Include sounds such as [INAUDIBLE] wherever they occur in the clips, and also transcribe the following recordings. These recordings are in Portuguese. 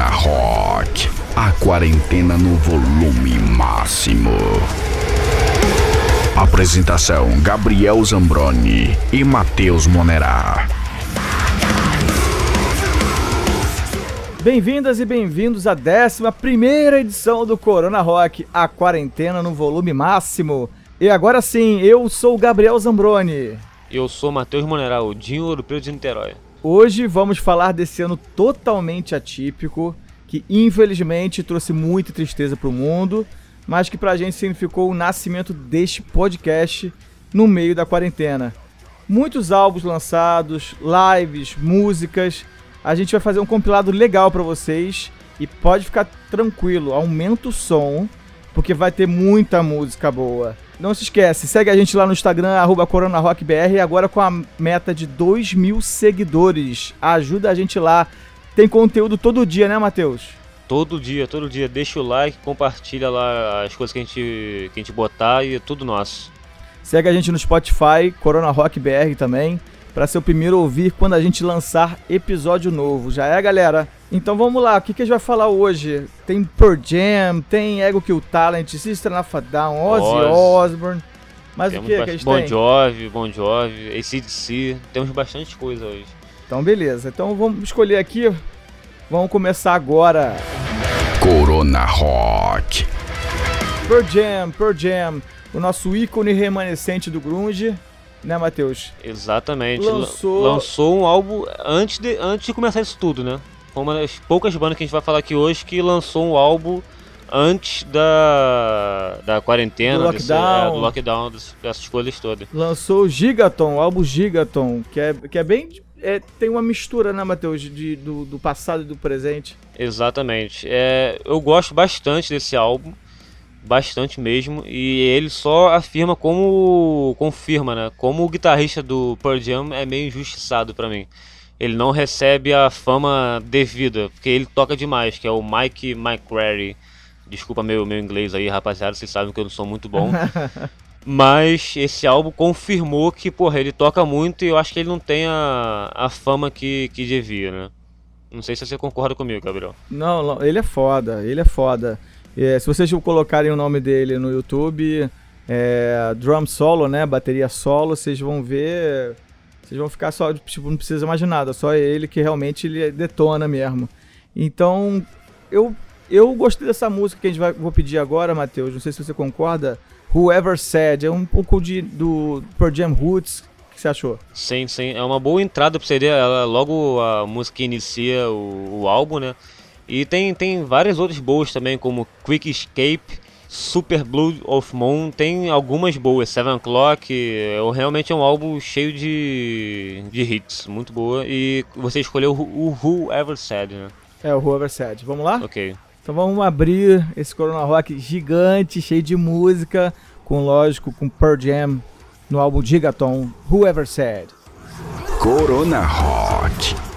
Corona Rock. A quarentena no volume máximo. Apresentação: Gabriel Zambroni e Matheus Monerá. Bem-vindas e bem-vindos à 11 edição do Corona Rock, a quarentena no volume máximo. E agora sim, eu sou o Gabriel Zambroni. Eu sou Matheus Moneral, o Dinho Europeu de Niterói. Hoje vamos falar desse ano totalmente atípico, que infelizmente trouxe muita tristeza para o mundo, mas que para a gente significou o nascimento deste podcast no meio da quarentena. Muitos álbuns lançados, lives, músicas. A gente vai fazer um compilado legal para vocês e pode ficar tranquilo, aumenta o som, porque vai ter muita música boa. Não se esquece, segue a gente lá no Instagram, arroba CoronaRockBR, agora com a meta de 2 mil seguidores. Ajuda a gente lá. Tem conteúdo todo dia, né, Matheus? Todo dia, todo dia. Deixa o like, compartilha lá as coisas que a gente, que a gente botar e é tudo nosso. Segue a gente no Spotify, Corona Rock BR também para ser o primeiro a ouvir quando a gente lançar episódio novo. Já é, galera? Então vamos lá, o que, que a gente vai falar hoje? Tem Pearl Jam, tem Ego Kill Talent, Sister of a Down, Ozzy Osbourne. Mas Temos o que, que a gente bon tem? Jovi, Bon Jovi, ACDC, temos bastante coisa hoje. Então beleza, então vamos escolher aqui, vamos começar agora. Corona Rock. Pearl Jam, Pearl Jam, o nosso ícone remanescente do grunge né, Matheus? Exatamente. Lançou... Lançou um álbum antes de, antes de começar isso tudo, né? Foi uma das poucas bandas que a gente vai falar aqui hoje que lançou um álbum antes da, da quarentena, do lockdown, desse, é, do lockdown dessas coisas todas. Lançou o Gigaton, o álbum Gigaton, que é, que é bem. É, tem uma mistura, né, Matheus, de, do, do passado e do presente. Exatamente. É, eu gosto bastante desse álbum bastante mesmo e ele só afirma como confirma, né? Como o guitarrista do Pearl Jam é meio injustiçado para mim. Ele não recebe a fama devida, porque ele toca demais, que é o Mike McCreary. Desculpa meu meu inglês aí, rapaziada, vocês sabem que eu não sou muito bom. [LAUGHS] Mas esse álbum confirmou que, porra, ele toca muito e eu acho que ele não tem a, a fama que, que devia, né? Não sei se você concorda comigo, Gabriel. Não, ele é foda, ele é foda. É, se vocês colocarem o nome dele no YouTube, é, drum solo, né, bateria solo, vocês vão ver, vocês vão ficar só, tipo, não precisa mais de nada, só ele que realmente ele detona mesmo. Então, eu eu gostei dessa música que a gente vai vou pedir agora, Matheus, não sei se você concorda. Whoever Said, é um pouco de do Pearl Jam Roots, o que você achou? Sim, sim, é uma boa entrada você ver, ela, logo a música inicia o, o álbum, né? E tem, tem várias outras boas também, como Quick Escape, Super Blue of Moon, tem algumas boas. Seven O'Clock, é, realmente é um álbum cheio de, de hits, muito boa. E você escolheu o Who Ever Said, né? É, o Who Ever Said. Vamos lá? Ok. Então vamos abrir esse Corona Rock gigante, cheio de música, com lógico, com Pearl Jam no álbum Gigaton, Who Ever Said. Corona Rock.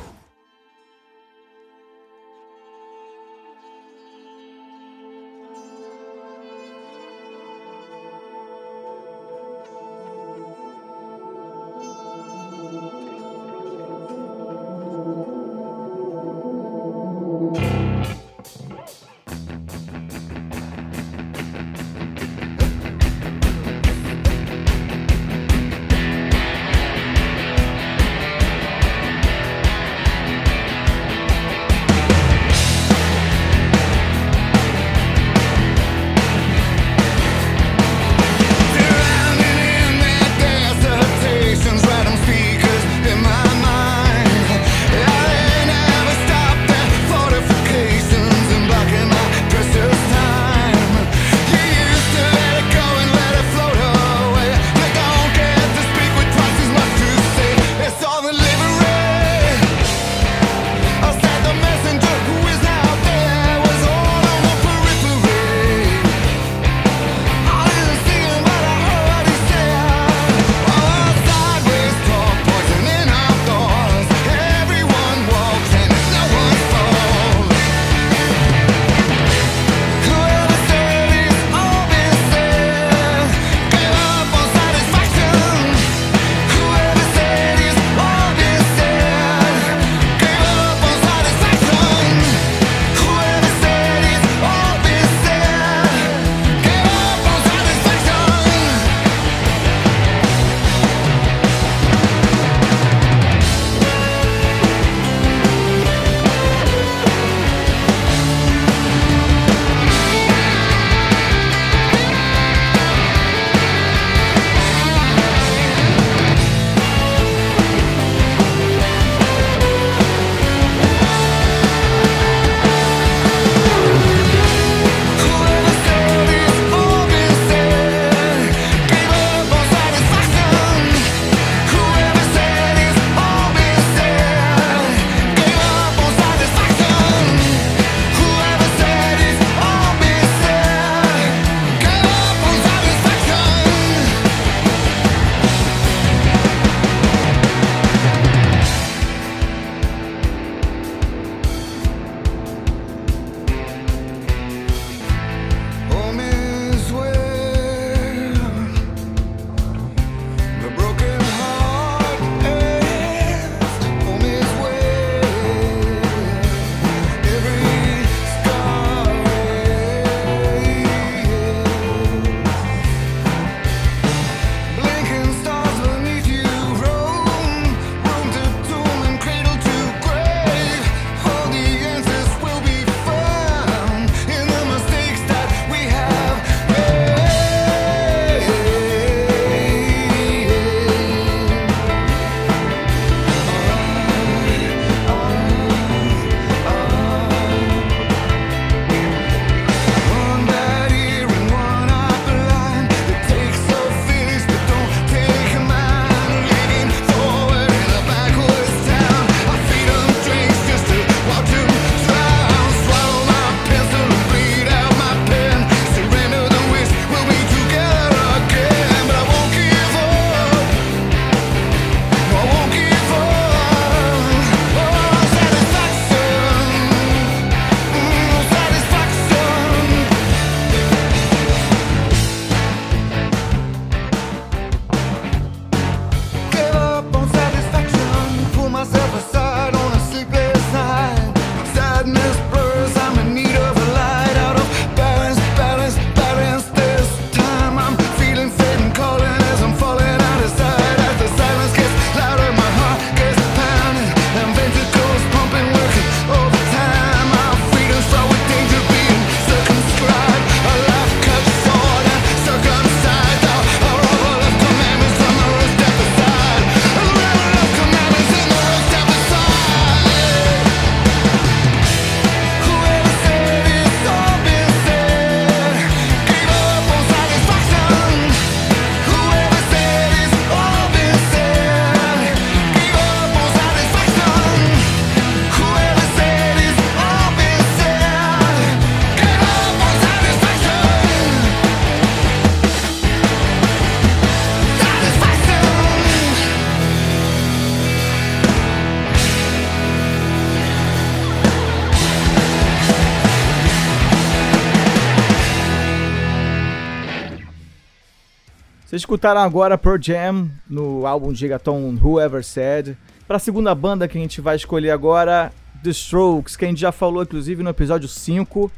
Escutaram agora Pearl Jam no álbum Gigaton Whoever Said. Para a segunda banda que a gente vai escolher agora, The Strokes, que a gente já falou inclusive no episódio 5.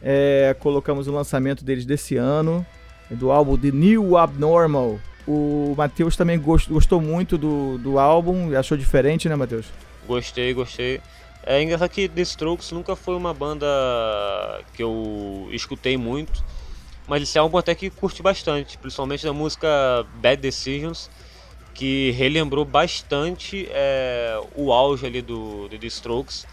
É, colocamos o lançamento deles desse ano, do álbum The New Abnormal. O Matheus também gostou muito do, do álbum, achou diferente, né, Matheus? Gostei, gostei. É engraçado que The Strokes nunca foi uma banda que eu escutei muito mas esse álbum até que curti bastante, principalmente da música Bad Decisions, que relembrou bastante é, o auge ali do, do The Strokes.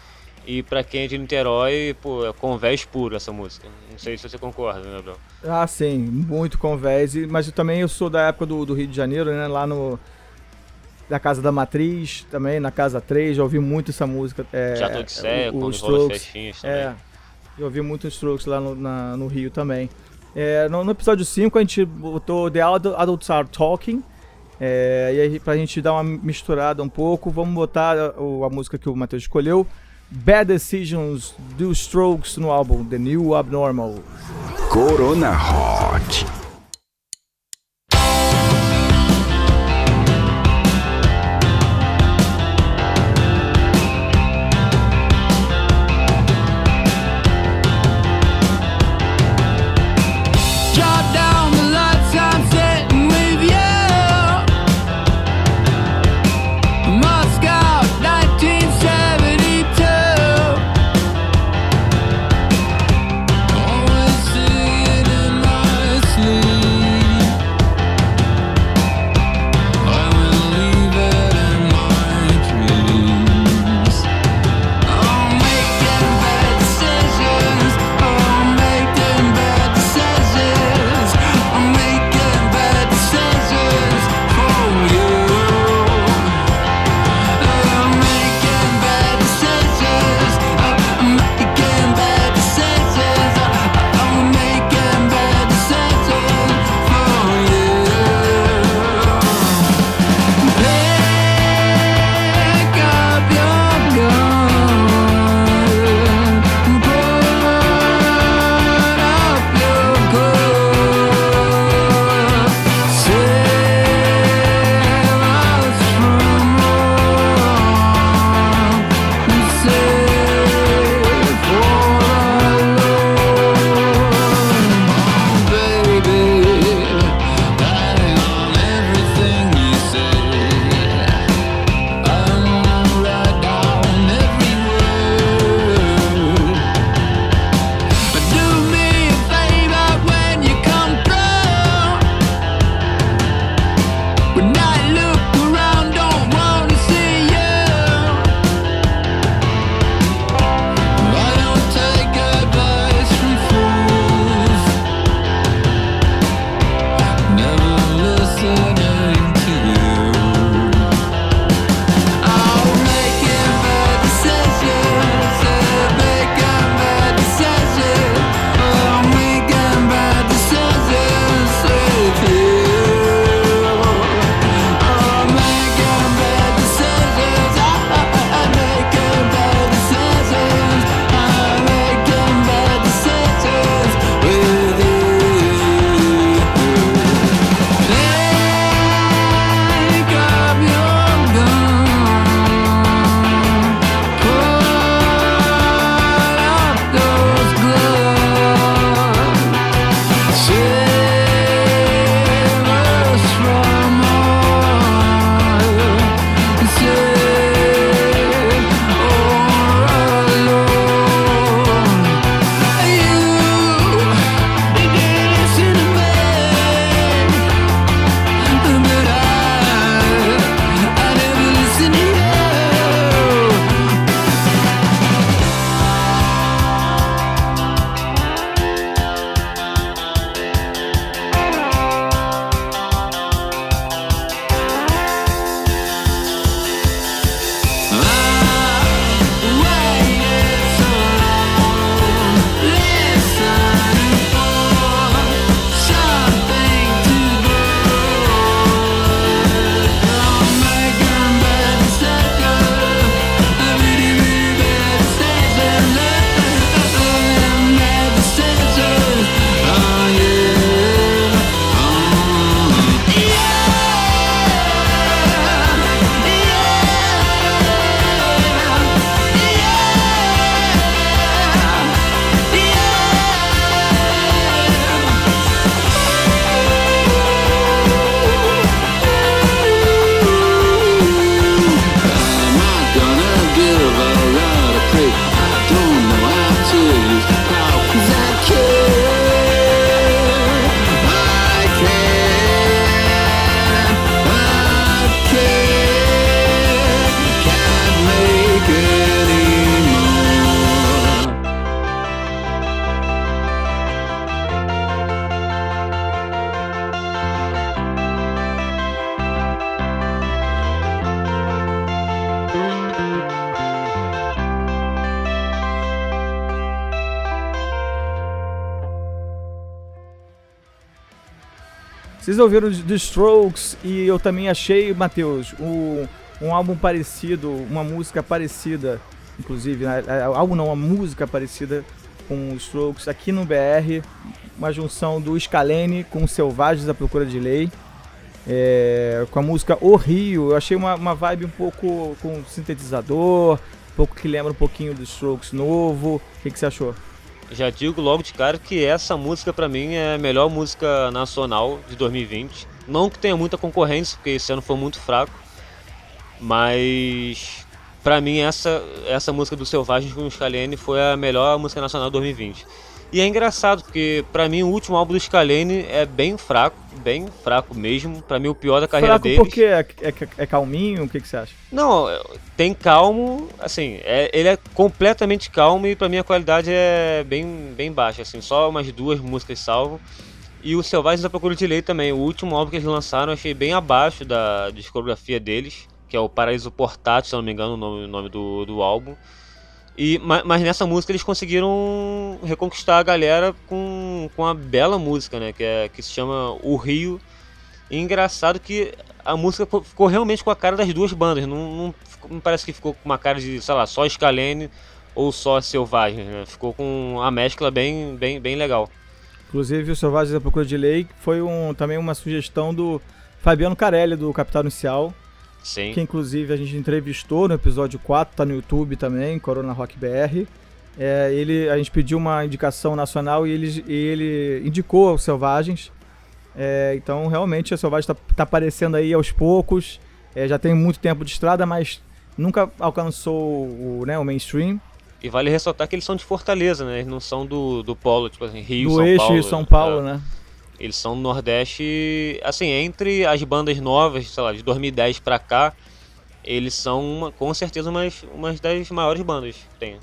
E pra quem é de Niterói, pô, é convés puro essa música. Não sei se você concorda, né, Gabriel? Ah, sim, muito convés. Mas eu também eu sou da época do, do Rio de Janeiro, né? Lá no. Da Casa da Matriz, também, na Casa 3, já ouvi muito essa música. É, Teatro de Sé, quando Strokes, festinhas também. É, eu ouvi muito Strokes lá no, na, no Rio também. É, no, no, episódio 5 a gente botou The Adults Are Talking. É, e aí, pra gente dar uma misturada um pouco, vamos botar a, a música que o Matheus escolheu. Bad Decisions do Strokes no álbum The New Abnormal. Corona Hot. Vocês ouviram The Strokes e eu também achei, Matheus, um, um álbum parecido, uma música parecida, inclusive, né? É, álbum não, uma música parecida com os Strokes aqui no BR, uma junção do Scalene com Selvagens à Procura de Lei. É, com a música O Rio, eu achei uma, uma vibe um pouco com sintetizador, um pouco que lembra um pouquinho dos Strokes novo. O que, que você achou? Já digo logo de cara que essa música para mim é a melhor música nacional de 2020. Não que tenha muita concorrência, porque esse ano foi muito fraco, mas para mim essa essa música do Selvagens com Scalene foi a melhor música nacional de 2020. E é engraçado porque para mim o último álbum do Scalene é bem fraco, bem fraco mesmo. Para mim o pior da carreira fraco dele. porque é, é, é calminho? O que, que você acha? Não, tem calmo, assim, é, ele é completamente calmo e para mim a qualidade é bem, bem baixa, assim, só umas duas músicas salvo. E o Selvagens da Procura de Lei também, o último álbum que eles lançaram eu achei bem abaixo da discografia deles, que é o Paraíso Portátil, se não me engano o nome, o nome do, do álbum. E, mas nessa música eles conseguiram reconquistar a galera com, com uma bela música, né? Que, é, que se chama O Rio. E engraçado que a música ficou realmente com a cara das duas bandas. Não, não, não parece que ficou com uma cara de, sei lá, só Scalene ou só Selvagem. Né? Ficou com a mescla bem, bem, bem legal. Inclusive o Selvagens da Procura de Lei foi um, também uma sugestão do Fabiano Carelli, do Capital Inicial Sim. que inclusive a gente entrevistou no episódio 4, tá no YouTube também, Corona Rock BR. É, ele, a gente pediu uma indicação nacional e ele, e ele indicou os Selvagens. É, então, realmente, a Selvagem está tá aparecendo aí aos poucos. É, já tem muito tempo de estrada, mas nunca alcançou o, né, o mainstream. E vale ressaltar que eles são de Fortaleza, né? Eles não são do, do polo, tipo assim, Rio, do São eixo Paulo. Rio São Paulo, é. né? Eles são do Nordeste, assim, entre as bandas novas, sei lá, de 2010 pra cá, eles são uma, com certeza umas, umas das maiores bandas que tem.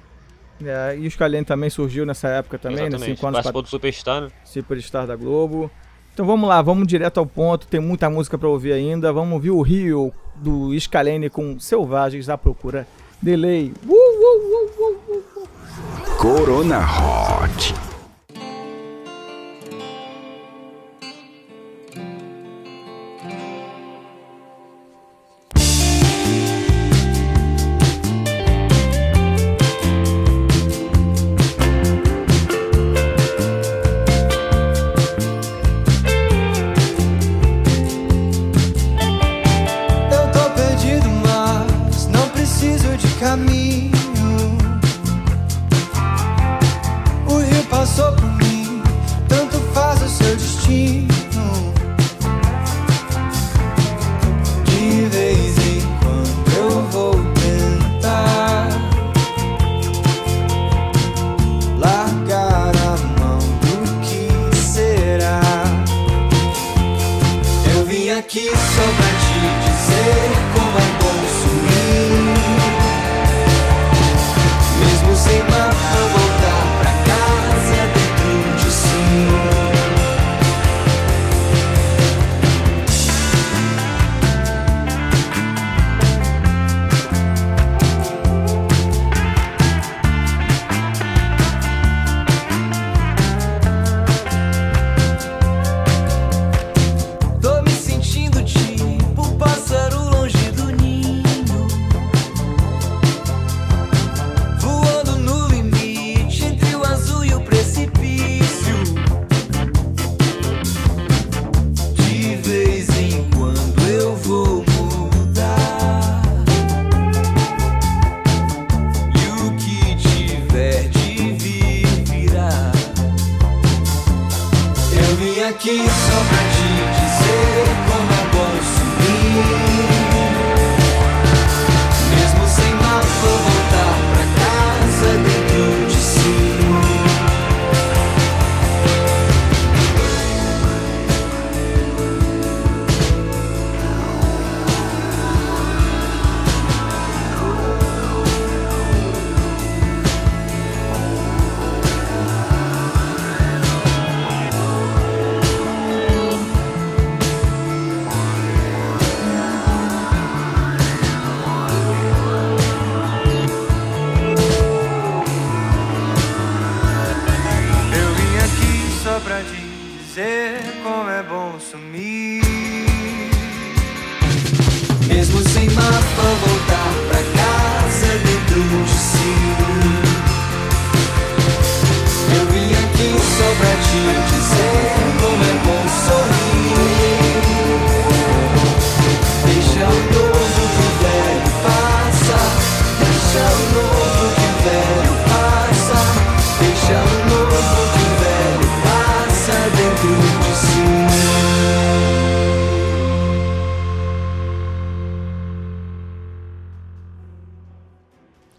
É, e o Scalene também surgiu nessa época também, Exatamente. né? Cinco anos Participou do Superstar, né? Superstar da Globo. Então vamos lá, vamos direto ao ponto, tem muita música para ouvir ainda. Vamos ouvir o Rio do Scalene com Selvagens à Procura. Delay. Uh, uh, uh, Corona Hot.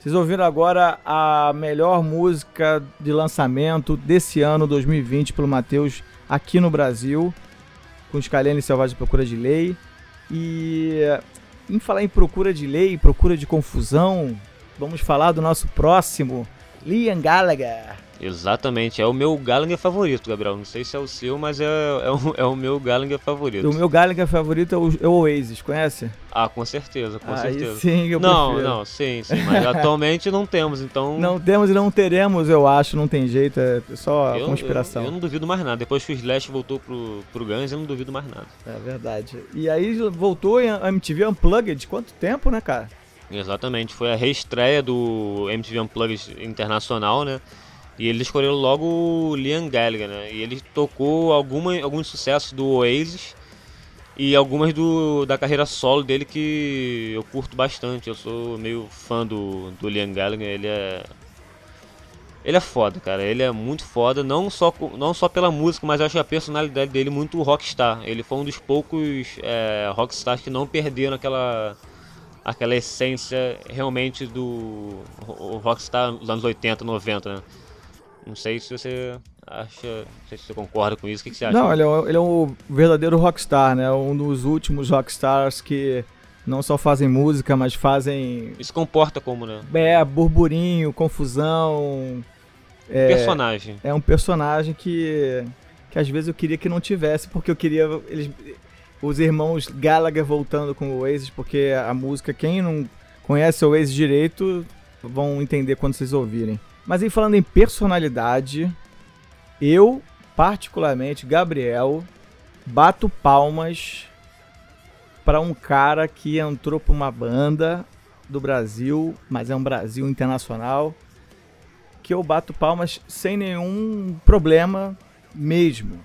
Vocês ouviram agora a melhor música de lançamento desse ano 2020 pelo Matheus aqui no Brasil, com Scalene Selvagem Procura de Lei. E em falar em procura de lei, procura de confusão, vamos falar do nosso próximo, Liam Gallagher. Exatamente, é o meu Gallagher favorito, Gabriel. Não sei se é o seu, mas é, é, o, é o meu Gallagher favorito. O meu Gallagher favorito é o, é o Oasis, conhece? Ah, com certeza, com Aí certeza. sim eu não, prefiro. não, sim, sim, mas [LAUGHS] atualmente não temos, então. Não temos e não teremos, eu acho, não tem jeito, é só eu, conspiração. Eu, eu não duvido mais nada. Depois que o Slash voltou pro, pro Guns, eu não duvido mais nada. É verdade. E aí voltou a MTV Unplugged, quanto tempo, né, cara? Exatamente, foi a reestreia do MTV Unplugged Internacional, né? E eles escolheram logo o Liam Gallagher, né? E ele tocou alguma, alguns sucessos do Oasis e algumas do, da carreira solo dele que eu curto bastante. Eu sou meio fã do, do Liam Gallagher, ele é. Ele é foda, cara. Ele é muito foda, não só, não só pela música, mas eu acho a personalidade dele muito rockstar. Ele foi um dos poucos é, rockstars que não perderam aquela aquela essência realmente do rockstar dos anos 80, 90, né? Não sei se você acha, não sei se você concorda com isso, o que, que você acha? Não, ele é, um- ele é um verdadeiro rockstar, né? Um dos últimos rockstars que não só fazem música, mas fazem se comporta como, né? é, burburinho, confusão. É, Personagem. é um personagem que, que às vezes eu queria que não tivesse, porque eu queria eles, os irmãos Gallagher voltando com o Oasis, porque a música, quem não conhece o Oasis direito, vão entender quando vocês ouvirem. Mas aí falando em personalidade, eu, particularmente, Gabriel, bato palmas para um cara que entrou para uma banda do Brasil, mas é um Brasil internacional, que eu bato palmas sem nenhum problema mesmo.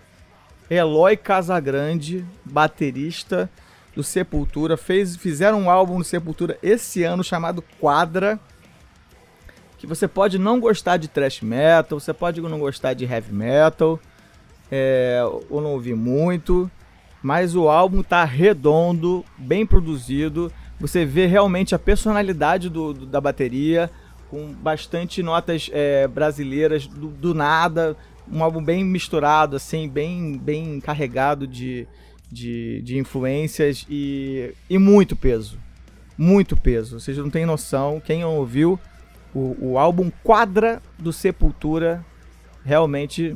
Eloy Casagrande, baterista do Sepultura, fez, fizeram um álbum do Sepultura esse ano chamado Quadra, que você pode não gostar de thrash metal, você pode não gostar de heavy metal, é, ou não ouvir muito, mas o álbum tá redondo, bem produzido, você vê realmente a personalidade do- do- da bateria, com bastante notas é, brasileiras do, do nada, um álbum bem misturado, assim, bem, bem carregado de, de, de influências e, e muito peso. Muito peso. Vocês não têm noção. Quem ouviu o, o álbum Quadra do Sepultura realmente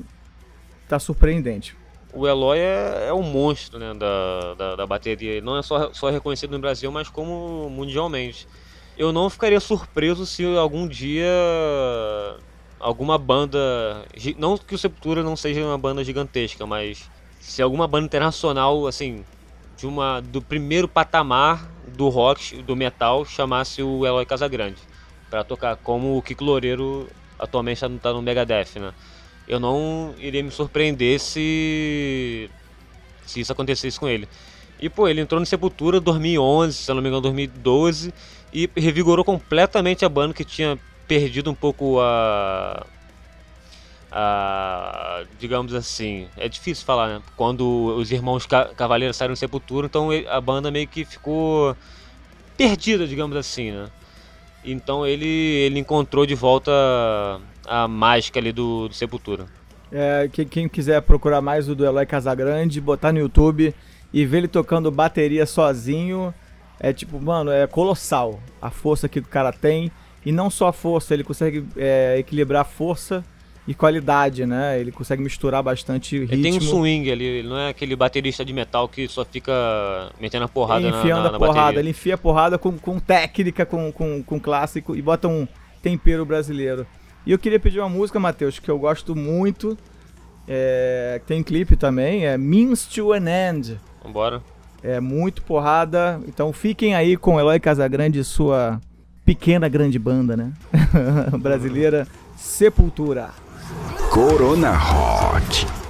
tá surpreendente. O Eloy é, é um monstro né, da, da, da bateria. Não é só, só reconhecido no Brasil, mas como mundialmente. Eu não ficaria surpreso se algum dia alguma banda. Não que o Sepultura não seja uma banda gigantesca, mas se alguma banda internacional, assim, de uma do primeiro patamar do rock, do metal, chamasse o Eloy Casagrande para tocar, como o Kiko Loureiro atualmente está tá no Megadeth, né? Eu não iria me surpreender se se isso acontecesse com ele. E pô, ele entrou no Sepultura em 2011, se não me engano, 2012 e revigorou completamente a banda que tinha perdido um pouco a a digamos assim, é difícil falar, né? Quando os irmãos Ca- Cavaleiros saíram do Sepultura, então a banda meio que ficou perdida, digamos assim, né? Então ele ele encontrou de volta a mágica ali do, do Sepultura. É, que- quem quiser procurar mais o do Eloy Casagrande, botar no YouTube e ver ele tocando bateria sozinho, é tipo, mano, é colossal a força que o cara tem. E não só a força, ele consegue é, equilibrar força e qualidade, né? Ele consegue misturar bastante ritmo. Ele tem um swing ali, ele não é aquele baterista de metal que só fica metendo a porrada na, enfiando na, na a porrada, bateria. ele enfia a porrada com, com técnica, com, com, com clássico e bota um tempero brasileiro. E eu queria pedir uma música, Matheus, que eu gosto muito. É, tem clipe também, é Means to an End. Vambora. É muito porrada. Então fiquem aí com Eloy Casagrande e sua pequena grande banda, né? [LAUGHS] Brasileira Sepultura. Corona Hot.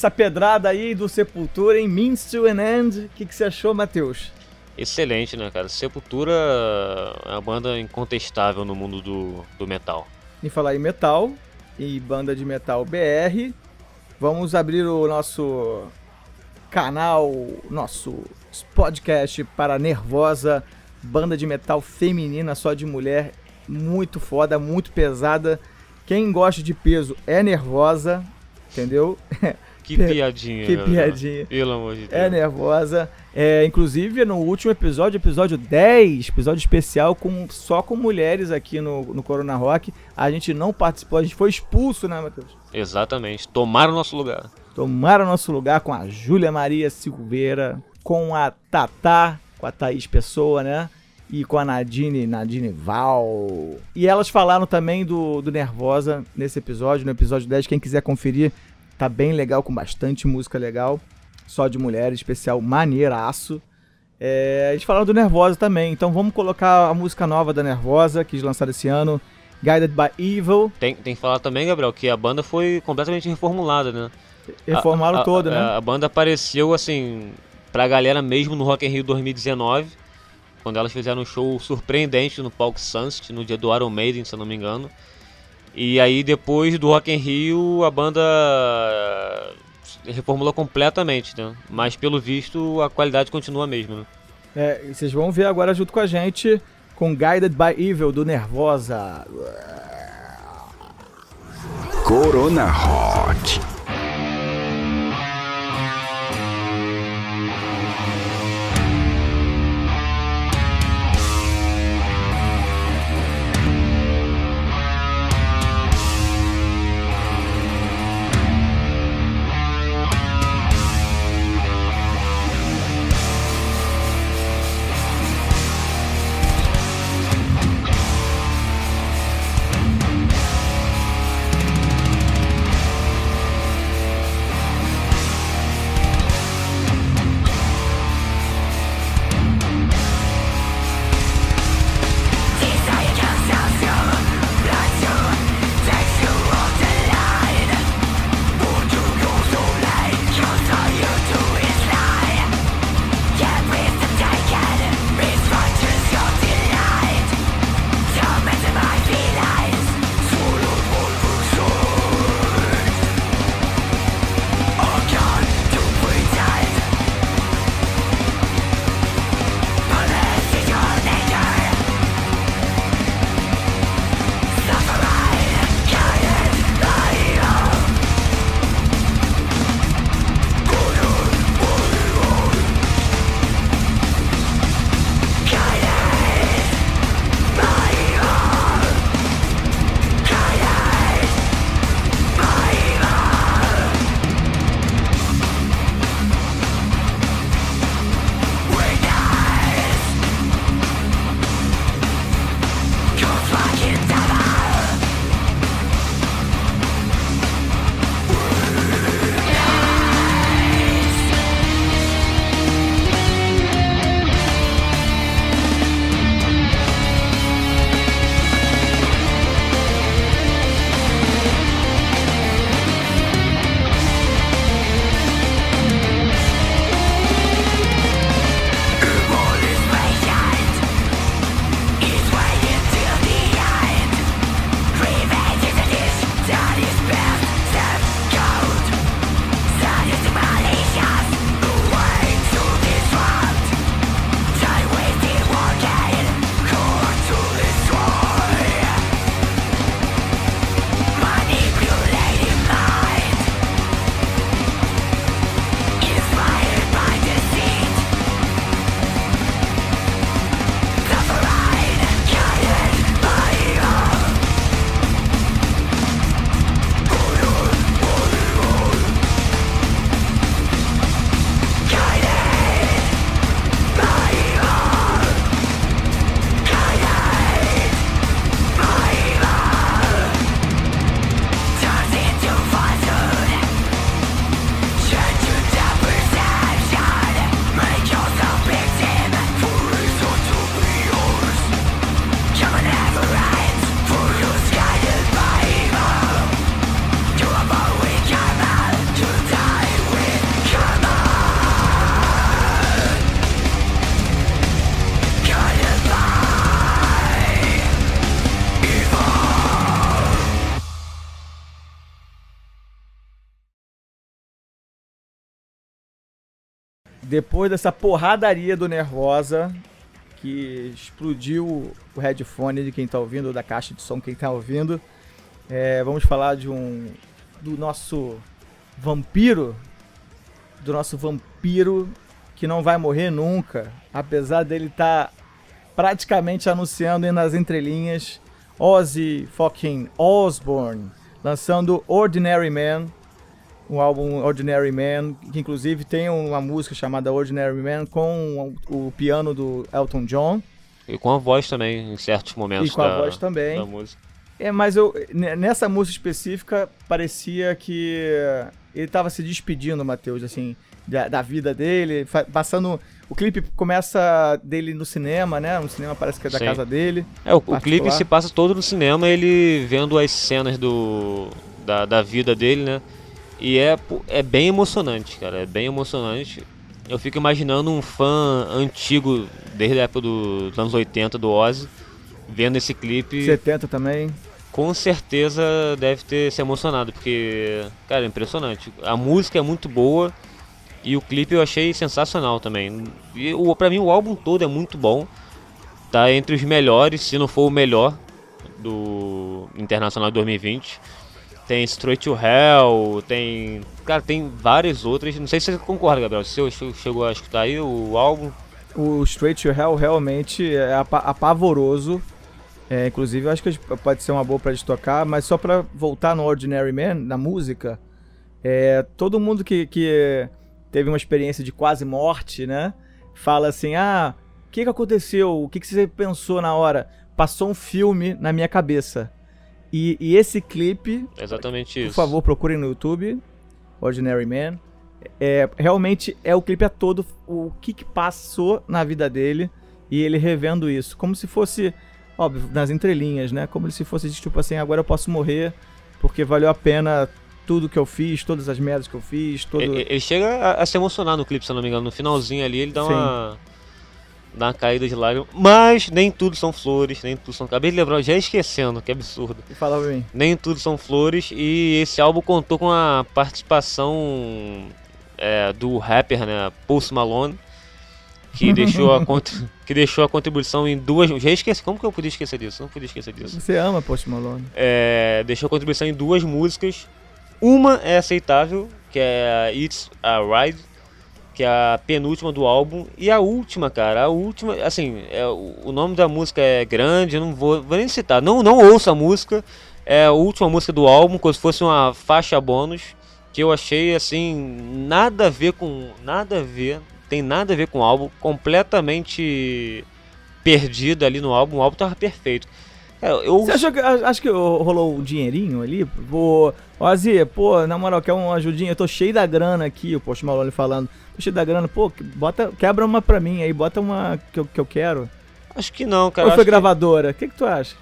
Essa pedrada aí do Sepultura em Means to an End, o que, que você achou, Matheus? excelente, né, cara? Sepultura é uma banda incontestável no mundo do, do metal. E falar em metal e banda de metal BR, vamos abrir o nosso canal, nosso podcast para Nervosa, banda de metal feminina só de mulher, muito foda, muito pesada. Quem gosta de peso é Nervosa, entendeu? [LAUGHS] Que piadinha, que Gabriel. piadinha. Pelo amor de Deus. É nervosa. É, inclusive, no último episódio, episódio 10, episódio especial com, só com mulheres aqui no, no Corona Rock, a gente não participou, a gente foi expulso, né, Matheus? Exatamente. Tomaram o nosso lugar. Tomaram nosso lugar com a Júlia Maria Silveira, com a Tatá, com a Thaís Pessoa, né? E com a Nadine, Nadine Val. E elas falaram também do, do Nervosa nesse episódio, no episódio 10. Quem quiser conferir, tá bem legal, com bastante música legal. Só de mulher, especial maneiraço. É, eles falaram do Nervosa também, então vamos colocar a música nova da Nervosa, que eles lançaram esse ano, Guided by Evil. Tem, tem que falar também, Gabriel, que a banda foi completamente reformulada, né? Reformaram A- a- todo, a- né? A banda apareceu, assim, pra galera mesmo no Rock in Rio 2019, quando elas fizeram um show surpreendente no palco Sunset, no dia do Iron Maiden, se eu não me engano. E aí, depois do Rock in Rio, a banda eh, reformulou completamente, né? Mas, pelo visto, a qualidade continua a mesma, né? É, e vocês vão ver agora junto com a gente com Guided by Evil do Nervosa. Corona Hot. Depois dessa porradaria do Nervosa, que explodiu o headphone de quem tá ouvindo, da caixa de som quem tá ouvindo, é, vamos falar de um. do nosso vampiro. Do nosso vampiro que não vai morrer nunca, apesar dele estar tá praticamente anunciando nas entrelinhas Ozzy fucking Osbourne lançando Ordinary Man, um álbum Ordinary Man, que inclusive tem uma música chamada Ordinary Man com o piano do Elton John. E com a voz também, em certos momentos e com da, a voz também. da música. É, mas eu nessa música específica parecia que ele tava se despedindo, Matheus, assim, da, da vida dele, passando. O clipe começa dele no cinema, né? No cinema parece que é da Sim. casa dele. É, o, o clipe se passa todo no cinema, ele vendo as cenas do da, da vida dele, né? E é, é bem emocionante, cara, é bem emocionante. Eu fico imaginando um fã antigo, desde a época do- dos anos 80 do Ozzy, vendo esse clipe, 70 também. com certeza deve ter se emocionado, porque, cara, é impressionante. A música é muito boa e o clipe eu achei sensacional também. E o, pra mim o álbum todo é muito bom. Tá entre os melhores, se não for o melhor do Internacional de 2020. Tem Straight to Hell, tem. Cara, tem várias outras. Não sei se você concorda, Gabriel. Se você chegou a escutar aí o álbum. O Straight to Hell realmente é apa- apavoroso. É, inclusive, eu acho que pode ser uma boa pra gente tocar, mas só pra voltar no Ordinary Man, na música, é, todo mundo que, que teve uma experiência de quase morte, né? Fala assim: ah, o que, que aconteceu? O que, que você pensou na hora? Passou um filme na minha cabeça. E, e esse clipe, É exatamente por isso. favor, procurem no YouTube, Ordinary Man. É, realmente é o clipe a todo, o que, que passou na vida dele e ele revendo isso. Como se fosse, óbvio, nas entrelinhas, né? Como se fosse tipo assim, agora eu posso morrer porque valeu a pena tudo que eu fiz, todas as merdas que eu fiz, todo... Ele, ele chega a, a se emocionar no clipe, se eu não me engano. No finalzinho ali ele dá Sim. uma. Uma caída de lágrimas. Mas nem tudo são flores, nem tudo são. Acabei de lembrar, já esquecendo, que absurdo. Fala pra mim. Nem tudo são flores. E esse álbum contou com a participação é, do rapper, né? Post Malone. Que [LAUGHS] deixou, a que deixou a contribuição em duas. Já esqueci. Como que eu podia esquecer disso? Não podia esquecer disso. Você ama Post Malone. É, deixou a contribuição em duas músicas. Uma é aceitável, que é It's a Ride, que é a penúltima do álbum. E a última, cara, a última, assim, é, o, nome da música é grande, eu não vou, vou nem citar. Não, não ouça a música, é a última música do álbum, como se fosse uma faixa bônus, que eu achei, assim, nada a ver com. Nada a ver, tem nada a ver com o álbum, completamente perdida ali no álbum, o álbum tava perfeito. É, eu, Você achou que, acho que rolou um dinheirinho ali? Pô, Ozzy, pô, na moral, quer uma ajudinha? Eu tô cheio da grana aqui, o Post Malone falando. Tô cheio da grana, pô, que- bota, quebra uma pra mim aí, bota uma que eu, que eu quero. Acho que não, cara. Ou foi que- gravadora? O que, que tu acha?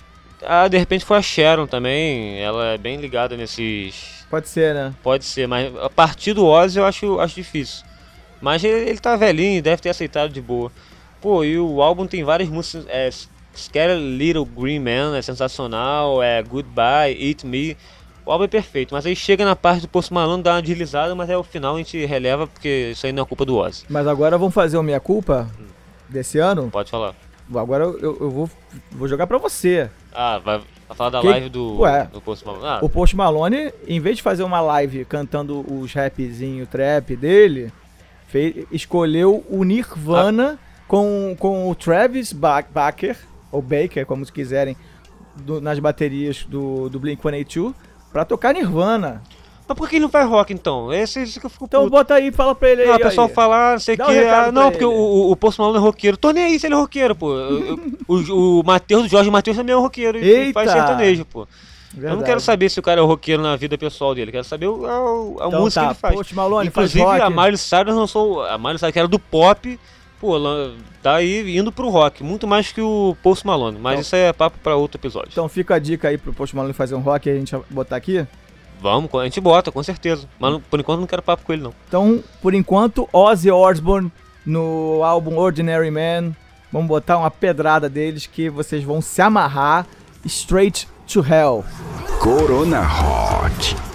Ah, de repente foi a Sharon também. Ela é bem ligada nesses. Pode ser, né? Pode ser, mas a partir do Ozzy eu acho, acho difícil. Mas ele, ele tá velhinho, deve ter aceitado de boa. Pô, e o álbum tem várias músicas. É, Scary Little Green Man é sensacional. É Goodbye, Eat Me. O álbum é perfeito, mas aí chega na parte do Post Malone, dá uma deslizada, mas aí o final a gente releva porque isso aí não é culpa do Ozzy. Mas agora vamos fazer o Minha Culpa desse ano? Pode falar. Agora eu, eu- vou, vou jogar pra você. Ah, vai, vai falar da Que- live do, Ué. do Post Malone. Ah, O Post Malone, em vez de fazer uma live cantando os rapzinho trap dele, fez, escolheu o Nirvana com, com o Travis Ba- Baker, ou Baker, como se quiserem, do- nas baterias do, do Blink-182, pra tocar Nirvana. mas por que ele não faz rock então? Esse, esse que eu fico Então puto. bota aí, fala pra ele aí. Não, o pessoal fala, ah, não sei o que. um recado ah, não, porque ele. o, o, Post Malone é roqueiro. Tô nem aí se ele é roqueiro, pô. O o Matheus, o Jorge Matheus também é roqueiro. E faz sertanejo, pô. Eu não Verdade. quero saber se o cara é roqueiro na vida pessoal dele. Quero saber o- a, a Então música tá, que ele faz. Post Malone faz Inclusive, rock. a Miley Cyrus lançou. A Miley Cyrus, que era do pop, pô, tá aí indo pro rock. Muito mais que o Post Malone. Mas Então- isso é papo pra outro episódio. Então fica a dica aí pro Post Malone fazer um rock e a gente botar aqui. Vamos, a gente bota, com certeza. Mas não- por enquanto não quero papo com ele, não. Então, por enquanto, Ozzy Osbourne no álbum Ordinary Man. Vamos botar uma pedrada deles que vocês vão se amarrar straight to hell. Corona Hot.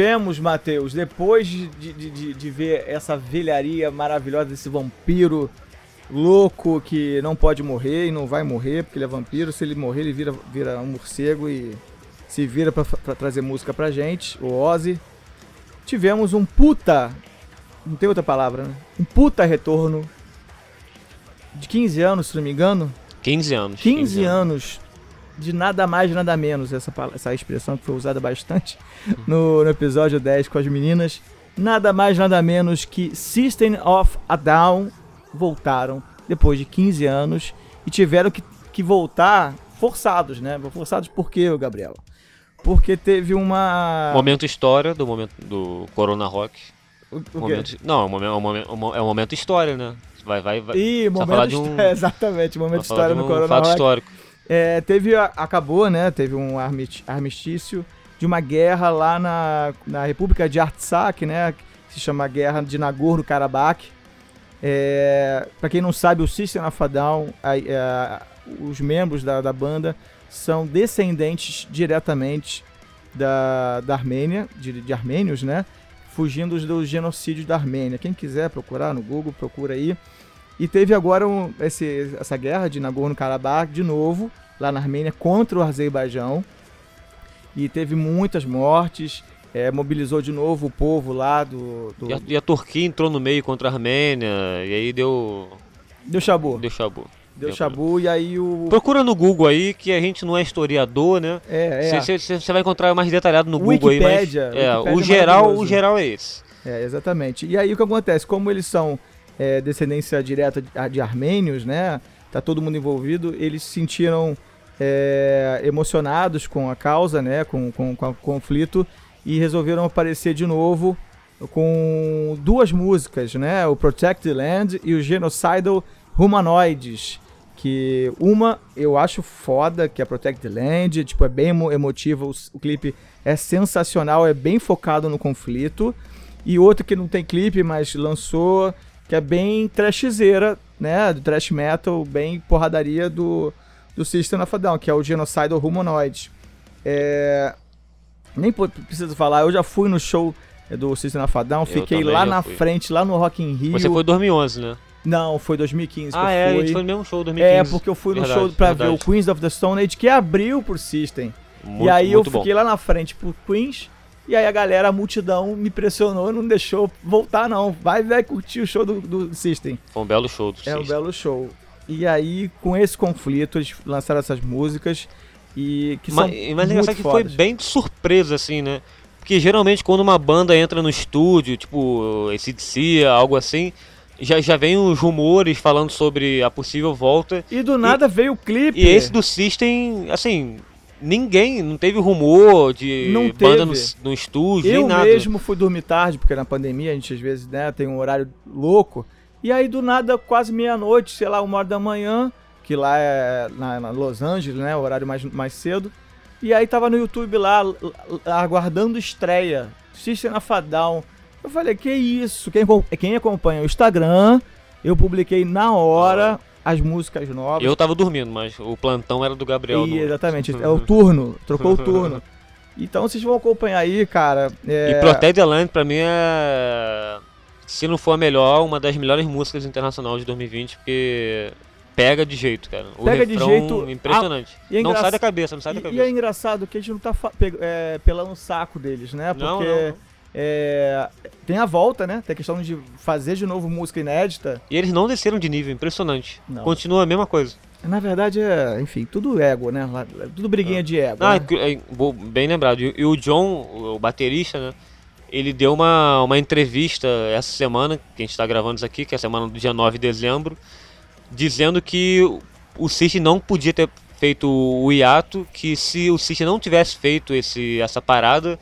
Tivemos, Matheus, depois de, de, de- de ver essa velharia maravilhosa desse vampiro louco que não pode morrer e não vai morrer porque ele é vampiro. Se ele morrer, ele vira, vira um morcego e se vira pra, pra trazer música pra gente, o Ozzy. Tivemos um puta. Não tem outra palavra, né? Um puta retorno de 15 anos, se não me engano. 15 anos. 15 anos de nada mais, nada menos, essa, essa expressão que foi usada bastante no, no episódio 10 com as meninas. Nada mais, nada menos que System of a Down voltaram depois de 15 anos e tiveram que, que voltar forçados, né? Forçados por quê, Gabriel? Porque teve uma. Momento história do momento do Corona Rock. O, o? Momento, não, é um momento, é um momento, é um momento história, né? Vai, vai, vai. Ih, momento falar de histó- um- é, [LAUGHS] exatamente, momento história de no um Corona fato Rock. histórico. É, teve, a- acabou, né? Teve um armi- armistício de uma guerra lá na, na República de Artsakh, né? Que se chama Guerra de Nagorno-Karabakh. É, para quem não sabe, o System of a Down, a- é, os membros da, da banda são descendentes diretamente da, da Armênia, de, de armênios, né? Fugindo dos genocídios da Armênia. Quem quiser procurar no Google, procura aí. E teve agora um- esse- essa guerra de Nagorno-Karabakh de novo, lá na Armênia, contra o Azerbaijão. E teve muitas mortes, é, mobilizou de novo o povo lá do. do E a, e a Turquia entrou no meio contra a Armênia, e aí deu. deu chabu. Deu chabu. Deu chabu e aí o. Procura no Google aí, que a gente não é historiador, né? É, é. Você vai encontrar mais detalhado no Google aí, mas. Wikipédia, É, Wikipédia o é geral, o geral é esse. É, exatamente. E aí o que acontece? Como eles são é, descendência direta de, armênios, né? Tá todo mundo envolvido, eles se sentiram é, emocionados com a causa, né? Com, com, com o conflito e resolveram aparecer de novo com duas músicas, né? O Protect the Land e o Genocidal Humanoids. Que uma eu acho foda, que é Protect the Land, tipo, é bem emo emotiva, o, o clipe é sensacional, é bem focado no conflito. E outro que não tem clipe, mas lançou, que é bem trashzeira, né? Do thrash metal, bem porradaria do, do System of a Down, que é o Genocidal Humanoid. É, nem preciso falar, eu já fui no show do System of a Down, fiquei também lá na fui. frente, lá no Rock in Rio. Você foi em 2011, né? Não, foi 2015 que Ah, eu é, a fui. gente foi no mesmo show 2015. É, porque eu fui no Verdade, show pra ver verdade. o Queens of the Stone Age, que abriu pro System. Muito, e aí eu muito bom. fiquei lá na frente pro Queens, e aí a galera, a multidão, me pressionou, não deixou voltar não. Vai, vai curtir o show do, do System. Foi um belo show do É um System. belo show. E aí, com esse conflito, eles lançaram essas músicas e que Mas, são mas é muito engraçado que foi bem de surpresa, assim, né? Porque geralmente quando uma banda entra no estúdio, tipo esse DC, algo assim, já, já vem os rumores falando sobre a possível volta. E do nada veio o clipe. E esse do System, assim, ninguém, não teve rumor de Não banda no, no estúdio, Eu nem nada. mesmo fui dormir tarde, porque na pandemia a gente às vezes né, tem um horário louco. E aí do nada, quase meia-noite, sei lá, uma hora da manhã, que lá é na, na Los Angeles, né? O horário mais, mais cedo. E aí tava no YouTube lá, aguardando estreia. System of a Down. Eu falei, que isso? Quem, quem acompanha o Instagram, eu publiquei na hora as músicas novas. Eu tava dormindo, mas o plantão era do Gabriel. E, no- exatamente, [LAUGHS] é o turno, trocou o turno. [LAUGHS] Então vocês vão acompanhar aí, cara. é, E Protect the Land pra mim é. Se não for a melhor, uma das melhores músicas internacionais de 2020, porque pega de jeito, cara. O Pega de jeito. Impressionante. Ah, e é não engraç- sai da cabeça, não sai da E, e cabeça. é engraçado que a gente não tá é, pelando o saco deles, né? Porque Não, não, não. É, tem a volta, né? Tem a questão de fazer de novo música inédita. E eles não desceram de nível, impressionante. Não. Continua a mesma coisa. Na verdade, é, enfim, tudo ego, né? Tudo briguinha de ego. Ah, né? é, bem lembrado. E, o John, o, baterista, né? Ele deu uma, uma entrevista essa semana, que a gente tá gravando isso aqui, que é a semana do dia 9 de dezembro, dizendo que o- System não podia ter feito o hiato, que se o System não tivesse feito esse, essa parada,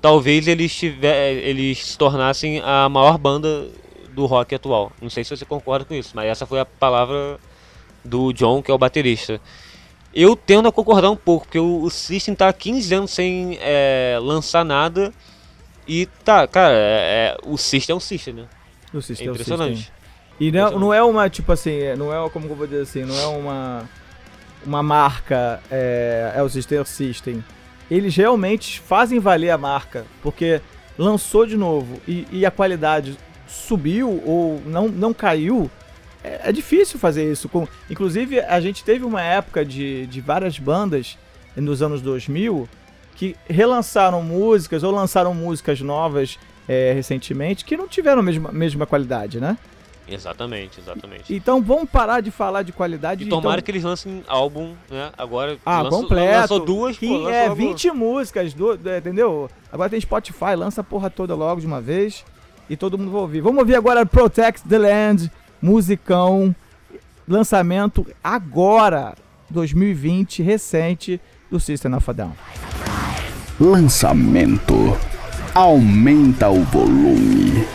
talvez eles, tiver, eles se tornassem a maior banda do rock atual. Não sei se você concorda com isso, mas essa foi a palavra do John, que é o baterista. Eu tendo a concordar um pouco, porque o, o System tá há 15 anos sem é, lançar nada. E tá, cara, é, é- o System é um System, né? O É System, o impressionante. System. E não, não é uma, tipo assim, é- não é, como eu vou dizer assim, não é uma, uma marca, é, é o System, é o System. Eles realmente fazem valer a marca, porque lançou de novo e, e a qualidade subiu ou não, não caiu, é, é difícil fazer isso. Com, inclusive, a gente teve uma época de, de várias bandas nos anos 2000 que relançaram músicas ou lançaram músicas novas é, recentemente que não tiveram a mesma, mesma qualidade, né? Exatamente, exatamente. Então vamos parar de falar de qualidade. E tomara então... que eles lancem álbum, né? Agora Ah, lança- completo. lançou duas, que pô, é logo- 20 músicas, do, do- entendeu? Agora tem Spotify, lança a porra toda logo de uma vez e todo mundo vai ouvir. Vamos ouvir agora Protect the Land, musicão, lançamento agora, 2020, recente, do System of a Down. Lançamento. Aumenta o volume.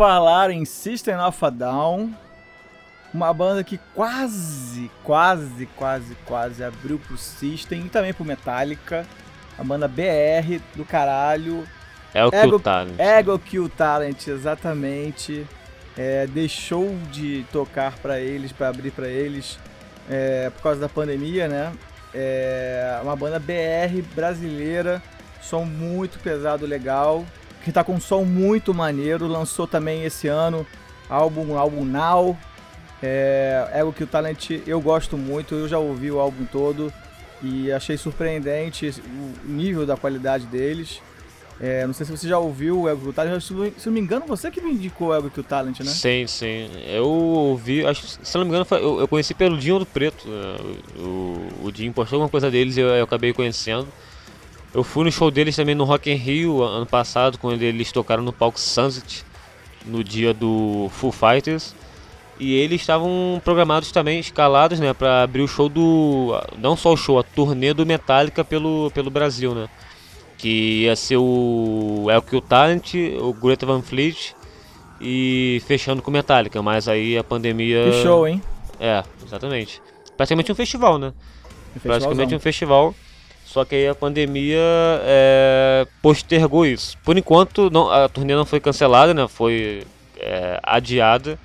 Falar em System of a Down, uma banda que quase, quase, quase, quase abriu pro System e também pro Metallica. A banda BR do caralho. É o o Talent. Ego Kill Talent, exatamente. É, deixou de tocar pra eles, pra abrir pra eles, é, por causa da pandemia, né? É uma banda BR brasileira, som muito pesado, legal, que tá com um som muito maneiro. Lançou também esse ano álbum, álbum Now. É, Ego Kill Talent eu gosto muito, eu já ouvi o álbum todo e achei surpreendente o nível da qualidade deles. É, não sei se você já ouviu o Ego Kill Talent, se não me engano, você que me indicou o Ego Kill Talent, né? Sim, sim. Eu ouvi, acho, que, se não me engano, eu, eu conheci pelo Dinho do Preto. né? O, o Dinho postou alguma coisa deles e eu, eu acabei conhecendo. Eu fui no show deles também no Rock in Rio ano passado, quando eles tocaram no palco Sunset, no dia do Full Fighters. E eles estavam programados também, escalados, né, pra abrir o show do... Não só o show, a turnê do Metallica pelo, pelo Brasil, né. Que ia ser o El Kill Talent, o Greta Van Fleet e fechando com Metallica, mas aí a pandemia. Que show, hein? É, exatamente. Praticamente um festival, né? Que Praticamente um festival. Só que aí a pandemia é, postergou isso. Por enquanto, não, a turnê não foi cancelada, né? Foi é, adiada,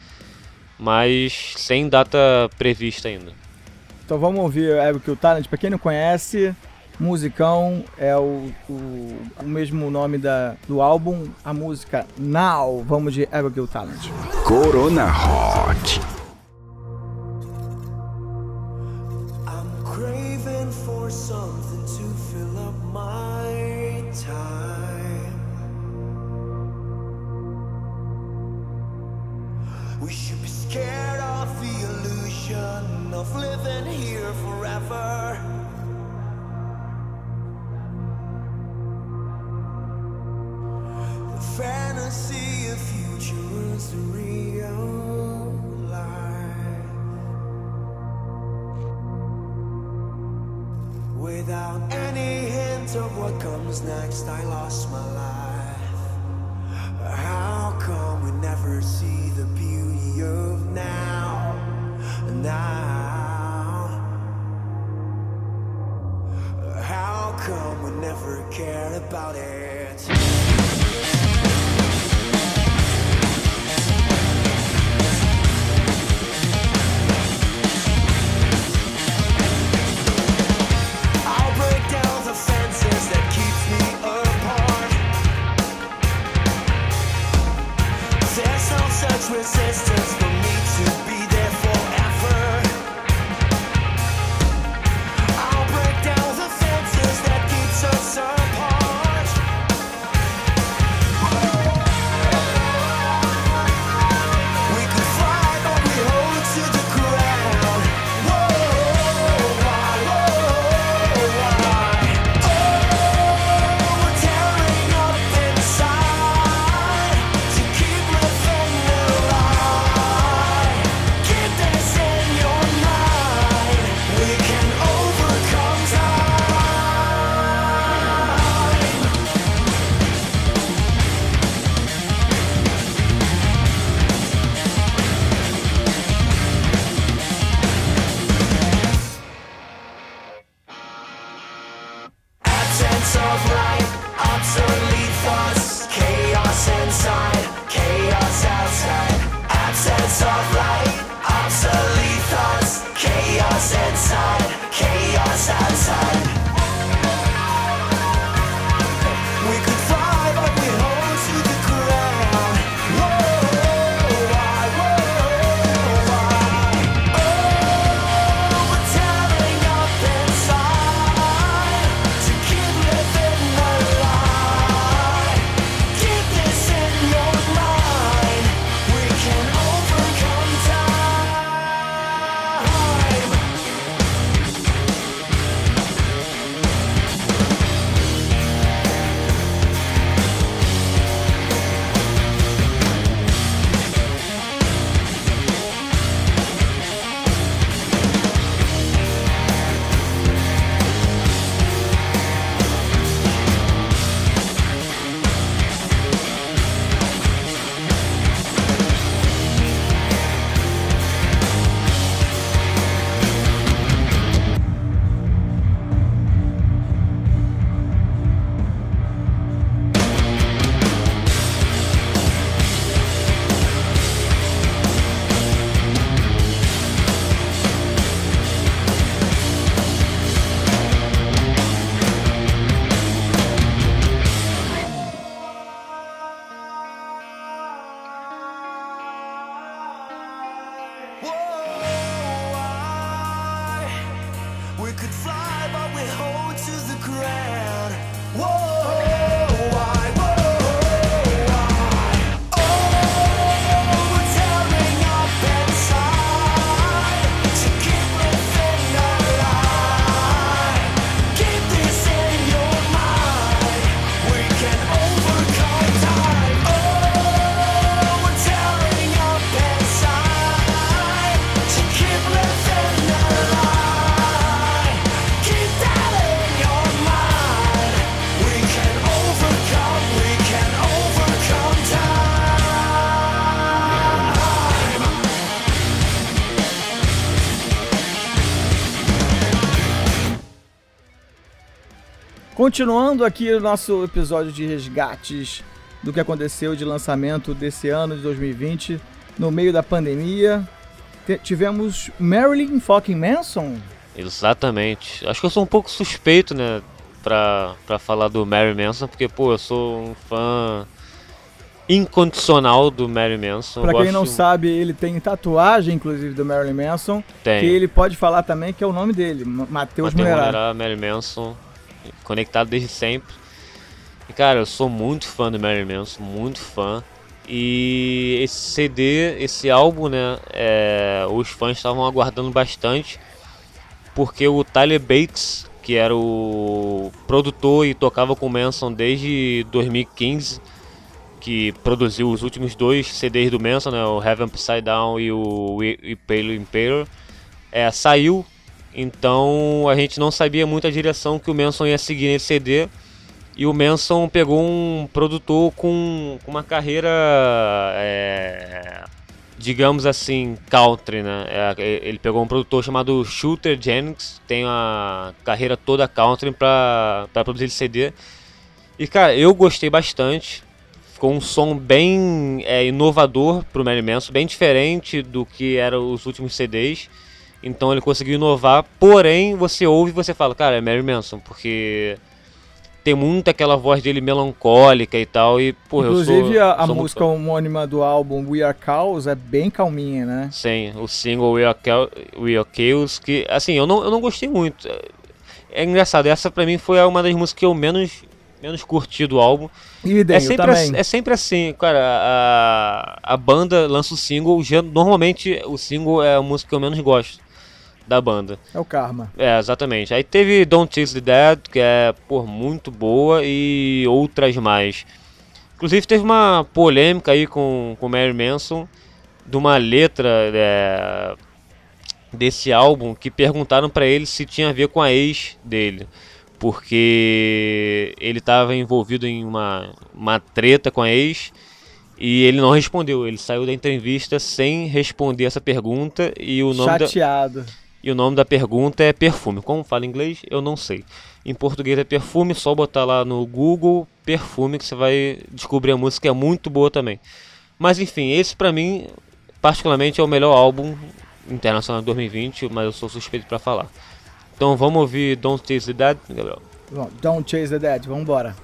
mas sem data prevista ainda. Então vamos ouvir o Ego Kill Talent. Pra quem não conhece, Musicão é o, o, o mesmo nome da, do álbum, a música Now. Vamos de Ego Kill Talent. Corona Hot. I'm craving for something We should be scared of the illusion of living here forever. The fantasy of future is the real life. Without any hint of what comes next, I lost my life. How come we never see Now. How come we never cared about it? Continuando aqui o nosso episódio de resgates do que aconteceu de lançamento desse ano de 2020, no meio da pandemia, tivemos Marilyn fucking Manson. Exatamente. Acho que eu sou um pouco suspeito, né, pra, pra falar do Mary Manson, porque, pô, eu sou um fã incondicional do Mary Manson. Pra quem não sabe, ele tem tatuagem, inclusive, do Marilyn Manson, Tem. que ele pode falar também que é o nome dele, Ma- Matheus Matheus Mulherá. Mulherá, Mary Manson, conectado desde sempre. E cara, eu sou muito fã do Mary Manson, muito fã. E esse CD, esse álbum, né, é, os fãs estavam aguardando bastante, porque o Tyler Bates, que era o produtor e tocava com o Manson desde 2015, que produziu os últimos dois CDs do Manson, né, o Heaven Upside Down e o Impale Impale, é, saiu então a gente não sabia muito a direção que o Manson ia seguir nesse CD. E o Manson pegou um produtor com, com uma carreira, é, digamos assim, country, né? É, ele pegou um produtor chamado Shooter Jennings, tem a carreira toda country pra produzir esse CD. E cara, eu gostei bastante. Ficou um som bem é, inovador pro Mary Manson, bem diferente do que eram os últimos CDs. Então ele conseguiu inovar, porém você ouve e você fala, cara, é Mary Manson, porque tem muito aquela voz dele melancólica e tal, e porra, eu sou, Inclusive, a, a sou música homônima do álbum We Are Cows é bem calminha, né? Sim, o single We Are, We Are Chaos, que assim, eu não, eu não gostei muito. É engraçado, essa pra mim foi uma das músicas que eu menos, menos curti do álbum. Idem, É sempre, assim, é sempre assim, cara, a, a banda lança o single, já- normalmente o single é a música que eu menos gosto da banda. É o Karma. É, exatamente. Aí teve Don't Chase the Dead, que é, por muito boa, e outras mais. Inclusive teve uma polêmica aí com com Mary Manson, de uma letra é, desse álbum, que perguntaram pra ele se tinha a ver com a ex dele. Porque ele estava envolvido em uma, uma treta com a ex, e ele não respondeu. Ele saiu da entrevista sem responder essa pergunta, e o nome da... E o nome da pergunta é perfume. Como fala em inglês, eu não sei. Em português é perfume, só botar lá no Google perfume que você vai descobrir a música, que é muito boa também. Mas enfim, esse pra mim, particularmente, é o melhor álbum internacional de 2020, mas eu sou suspeito pra falar. Então vamos ouvir Don't Chase the Dead, Gabriel. Don't Chase the Dead, vambora.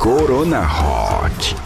Corona Hot.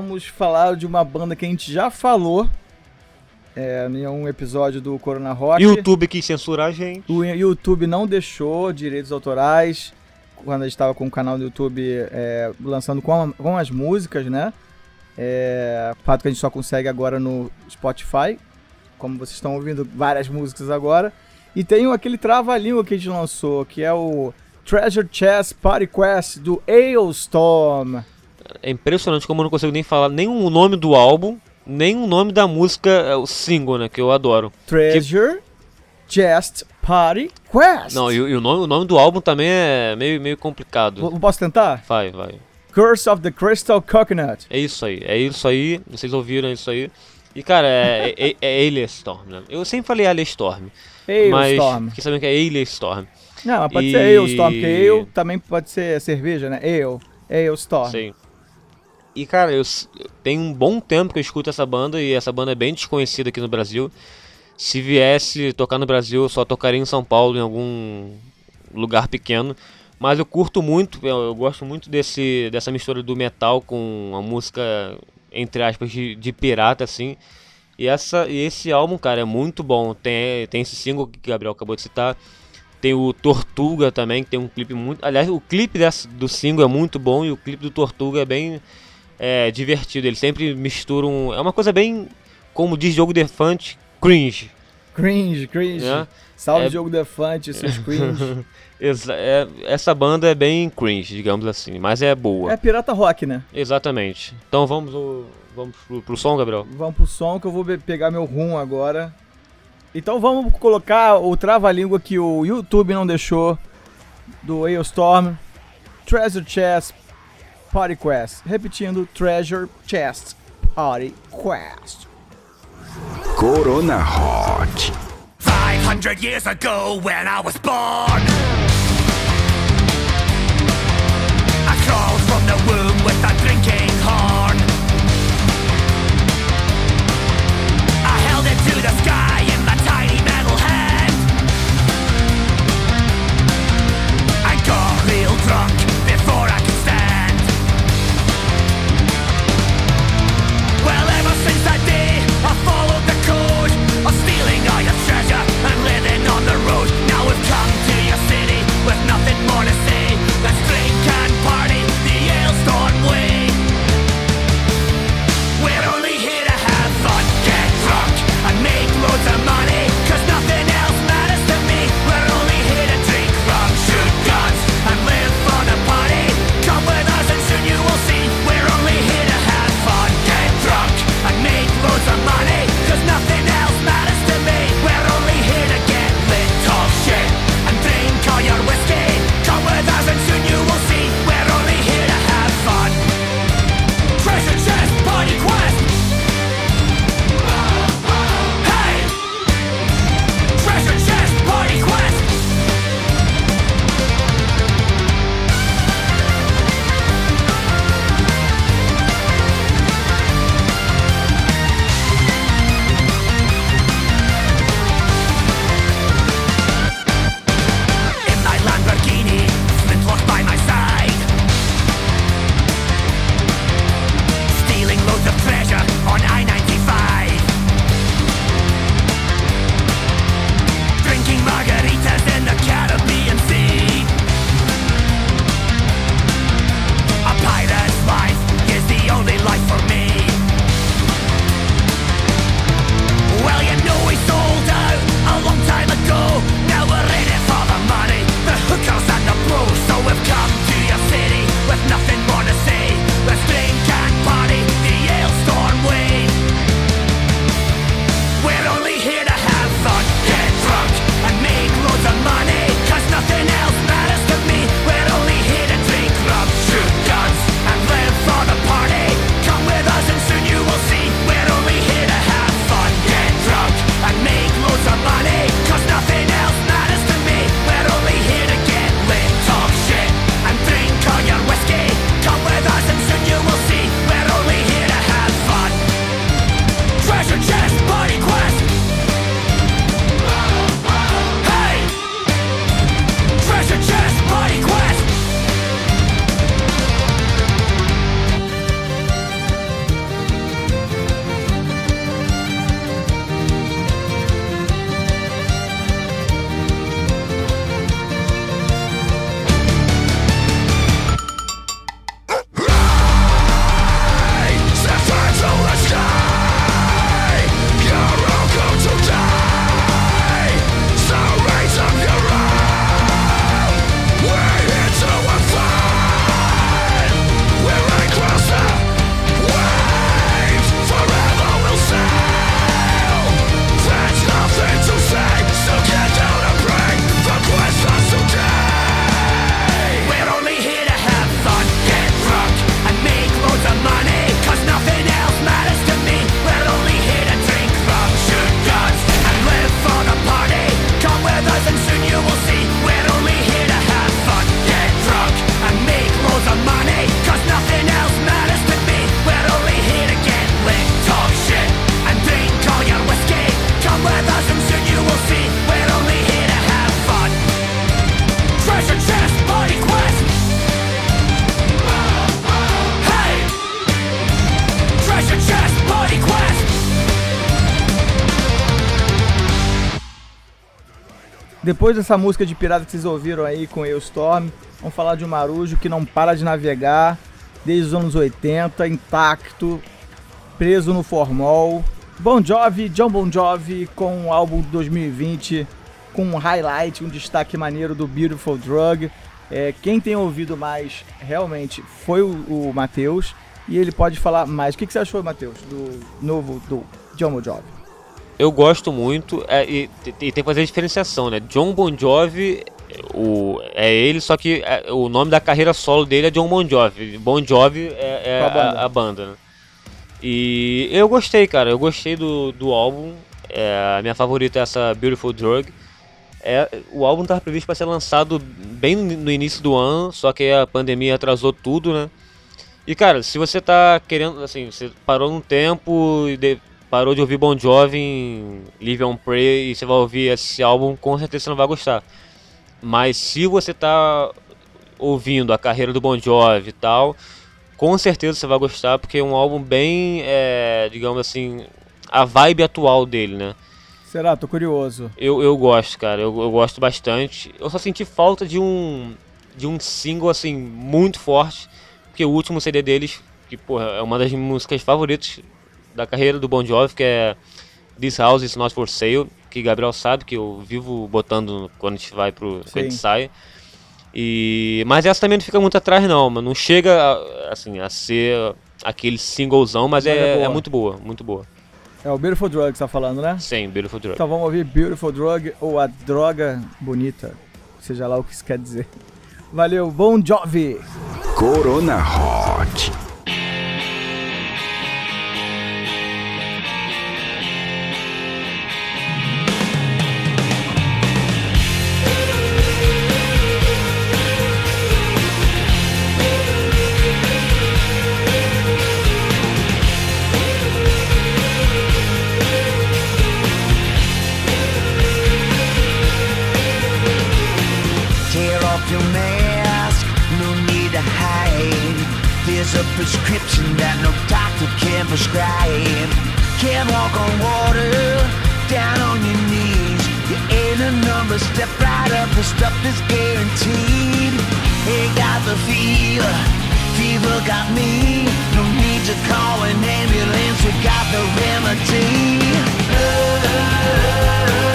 Vamos falar de uma banda que a gente já falou é, em um episódio do Corona Rock. YouTube quis censurar a gente. O YouTube não deixou direitos autorais quando a gente estava com o canal do YouTube é, lançando com, a- com as músicas, né? É, fato que a gente só consegue agora no Spotify, como vocês estão ouvindo várias músicas agora. E tem aquele trava-língua que a gente lançou, que é o Treasure Chest Party Quest do Ailstorm. É impressionante como eu não consigo nem falar nem o nome do álbum, nem o nome da música, é, o single, né? Que eu adoro. Treasure Chest Party Quest. Não, e, e o, nome, o nome do álbum também é meio, meio complicado. V- Posso tentar? Vai, vai. Curse of the Crystal Coconut. É isso aí, é isso aí. Vocês ouviram é isso aí. E cara, é, é, é Alien Storm, né? Eu sempre falei Alien Storm. Mas Ailstorm. fiquei sabendo que é Alien Storm. Não, mas pode E- ser Ailstorm, porque Ale também pode ser cerveja, né? Ale. Ailstorm. Sim. E cara, eu, tem um bom tempo que eu escuto essa banda e essa banda é bem desconhecida aqui no Brasil. Se viesse tocar no Brasil, eu só tocaria em São Paulo, em algum lugar pequeno. Mas eu curto muito, eu, gosto muito desse, dessa mistura do metal com a música, entre aspas, de, de pirata, assim. E, essa, e esse álbum, cara, é muito bom. Tem, tem esse single que o Gabriel acabou de citar. Tem o Tortuga também, que tem um clipe muito. Aliás, o clipe do single é muito bom e o clipe do Tortuga é bem é, divertido. Eles sempre misturam. É uma coisa bem, como diz Jogo Defante, cringe. Cringe, cringe. né? Salve É- Jogo Defante, [LAUGHS] seus cringe. É- essa banda é bem cringe, digamos assim, mas é boa. é pirata rock, né? Exatamente. Então vamos, vamos pro, pro som, Gabriel? Vamos pro som que eu vou pegar meu rum agora. Então vamos colocar o trava-língua que o YouTube não deixou do Ailstorm. Treasure Chest Party Quest. Repetindo, Treasure Chest Party Quest. Corona Hot. 500 years ago when I was born I crawled from the womb with a drinking Depois dessa música de pirata que vocês ouviram aí com Eustorm, vamos falar de um marujo que não para de navegar desde os anos 80, intacto, preso no formol. Bon Jovi, John Bon Jovi com o álbum 2020 com um highlight, um destaque maneiro do Beautiful Drug. É, quem tem ouvido mais realmente foi o, o Matheus e ele pode falar mais. O que, que você achou, Matheus, do novo do John Bon Jovi? Eu gosto muito é, e, e tem que fazer a diferenciação, né? John Bon Jovi o, é ele, só que é, o nome da carreira solo dele é John Bon Jovi. Bon Jovi é, é a a, banda. a banda, né? E eu gostei, cara. Eu gostei do, do álbum. É, a minha favorita é essa Beautiful Drug. É, o álbum estava previsto para ser lançado bem no no início do ano, só que a pandemia atrasou tudo, né? E cara, se você tá querendo, assim, você parou num tempo e de- parou de ouvir Bon Jovi em Live on Pray e você vai ouvir esse álbum, com certeza você não vai gostar. Mas se você tá ouvindo a carreira do Bon Jovi e tal, com certeza você vai gostar, porque é um álbum bem, é, digamos assim, a vibe atual dele, né? Será? Tô curioso. Eu, eu gosto, cara, eu, eu gosto bastante. Eu só senti falta de um de um single assim muito forte, porque o último CD deles, que porra, é uma das músicas favoritas da carreira do Bon Jovi, que é This House is Not for Sale, que Gabriel sabe que eu vivo botando quando a gente vai pro quando a gente Sim. sai. E mas essa também não fica muito atrás não, mas não chega a- assim a ser aquele singlezão, mas, Mas é é, boa. é muito boa, muito boa. É o Beautiful Drug que você tá falando, né? Sim, Beautiful Drug. Então vamos ouvir Beautiful Drug ou a droga bonita, seja lá o que isso quer dizer. Valeu, Bon Jovi! Corona Hot. Prescription that no doctor can prescribe. Can't walk on water, down on your knees. You ain't a number, step right up, the stuff is guaranteed. Ain't got the fever, fever got me. No need to call an ambulance, we got the remedy. Love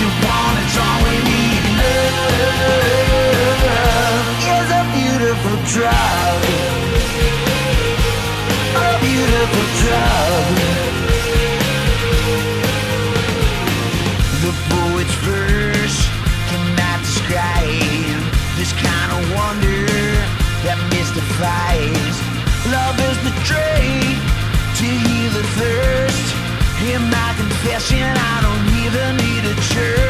you want, it's all we need. Love is a beautiful drug. A beautiful drug. The poet's verse cannot describe this kind of wonder that mystifies. Love is to heal the thirst. In my confession, I don't even need a church.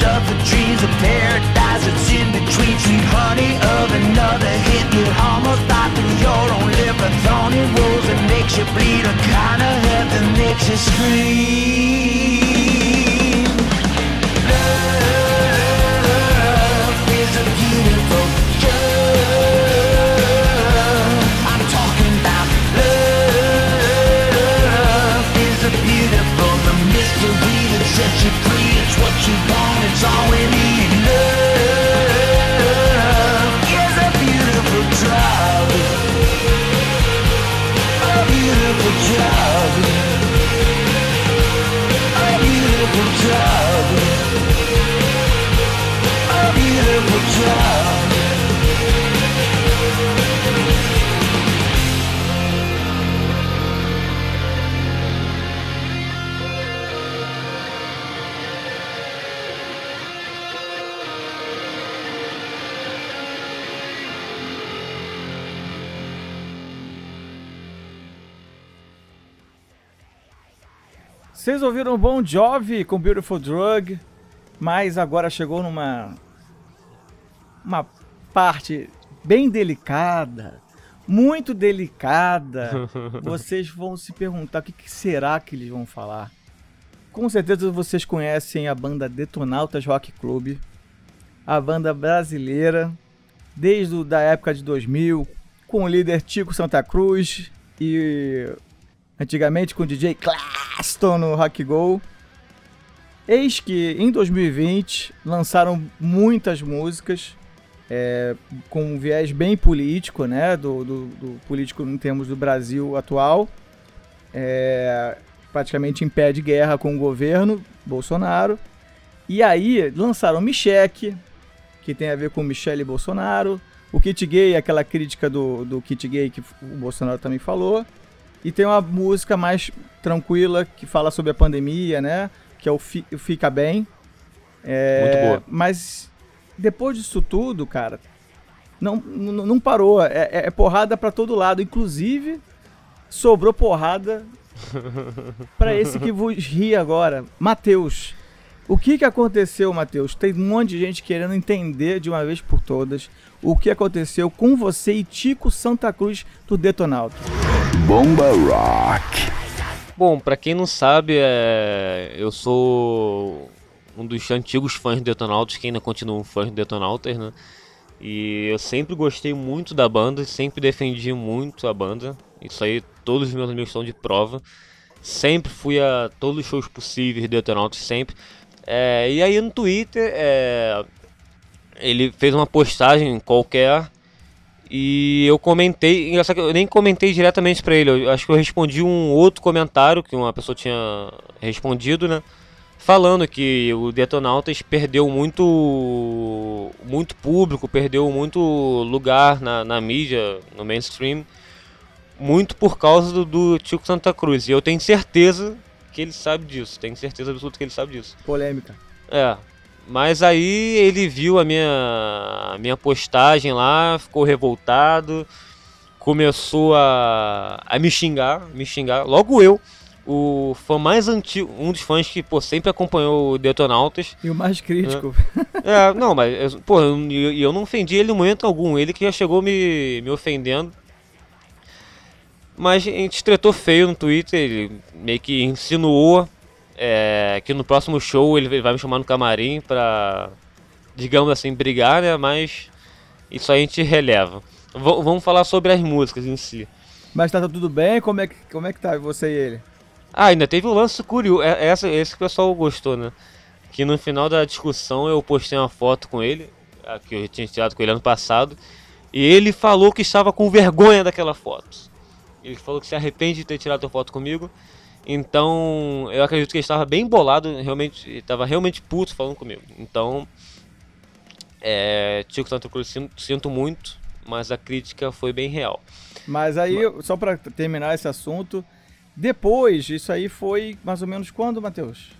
best of the dreams of paradise. That's in between Sweet honey of another hit. You almost thought that your own thorny rose That makes you bleed. A kind of heaven makes you scream. Love is a beautiful girl. I'm talking about love is a beautiful The mystery that sets you free. It's what you want it's all we need. Love is a beautiful A beautiful A beautiful A beautiful Vocês ouviram Bon Jovi com Beautiful Drug, mas agora chegou numa uma parte bem delicada, muito delicada. [LAUGHS] Vocês vão se perguntar o que, que será que eles vão falar. Com certeza vocês conhecem a banda Detonautas Rock Club, a banda brasileira, desde da época de 2000, com o líder Tico Santa Cruz e antigamente com o DJ Claston no Rock Go. Eis que em 2020 lançaram muitas músicas é, com um viés bem político, né? Do, do- do político em termos do Brasil atual. É, praticamente em pé de guerra com o governo Bolsonaro. E aí lançaram Micheque, que tem a ver com Michele Bolsonaro. O Kit Gay, aquela crítica do, do Kit Gay que o Bolsonaro também falou. E tem uma música mais tranquila que fala sobre a pandemia, né? Que é o, Fi- o Fica Bem. É, Muito boa. Mas depois disso tudo, cara, não, não, não parou. É, é- é porrada pra todo lado. Inclusive, sobrou porrada [LAUGHS] pra esse que vos ri agora, Matheus. O que que aconteceu, Matheus? Tem um monte de gente querendo entender de uma vez por todas o que aconteceu com você e Tico Santa Cruz do Detonauta. Bomba Rock. Bom, pra quem não sabe, é, eu sou um dos antigos fãs do Detonautas, que ainda continuam fãs do Detonautas, né? E eu sempre gostei muito da banda, sempre defendi muito a banda. Isso aí todos os meus amigos estão de prova. Sempre fui a todos os shows possíveis do Detonautas, sempre. É, e aí no Twitter, é, ele fez uma postagem qualquer e eu comentei, engraçado que eu nem comentei diretamente pra ele, eu acho que eu respondi um outro comentário que uma pessoa tinha respondido, né? Falando que o Detonautas perdeu muito muito público, perdeu muito lugar na, na mídia, no mainstream, muito por causa do, do Tico Santa Cruz. E eu tenho certeza que ele sabe disso, tenho certeza absoluta que ele sabe disso. Polêmica. É. Mas aí ele viu a minha, a minha postagem lá, ficou revoltado, começou a, a me xingar, me xingar. Logo eu, o fã mais antigo, um dos fãs que pô, sempre acompanhou o Detonautas. E o mais crítico. É, não, mas pô, eu, eu eu não ofendi ele em momento algum, ele que já chegou me, me ofendendo. Mas a gente tretou feio no Twitter, ele meio que insinuou é, que no próximo show ele vai me chamar no camarim pra, digamos assim, brigar, né? Mas isso aí a gente releva. V- vamos falar sobre as músicas em si. Mas tá tudo bem? Como é que, como é que tá você e ele? Ah, ainda teve o lance curioso, é- essa, esse que o pessoal gostou, né? Que no final da discussão eu postei uma foto com ele, que eu tinha tirado com ele ano passado, e ele falou que estava com vergonha daquela foto. Ele falou que se arrepende de ter tirado a foto comigo. Então, eu acredito que ele estava bem bolado, realmente, estava realmente puto falando comigo. Então, é, Tico Santa Cruz, sinto, sinto muito, mas a crítica foi bem real. Mas aí, só pra terminar esse assunto, depois, isso aí foi mais ou menos quando, Matheus?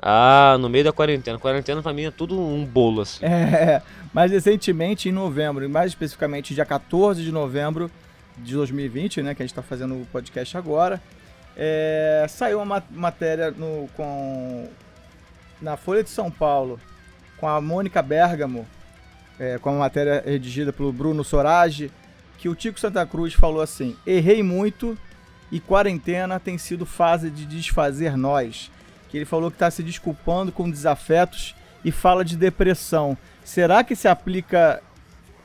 Ah, no meio da quarentena. Quarentena pra mim é tudo um bolo, assim. [LAUGHS] É, mais recentemente, em novembro, mais especificamente dia 14 de novembro de 2020, né, que a gente tá fazendo o podcast agora, é, saiu uma ma- matéria no, com, na Folha de São Paulo com a Mônica Bergamo, é, com uma matéria redigida pelo Bruno Sorage, que o Tico Santa Cruz falou assim: errei muito e quarentena tem sido fase de desfazer nós. Que ele falou que está se desculpando com desafetos e fala de depressão. Será que se aplica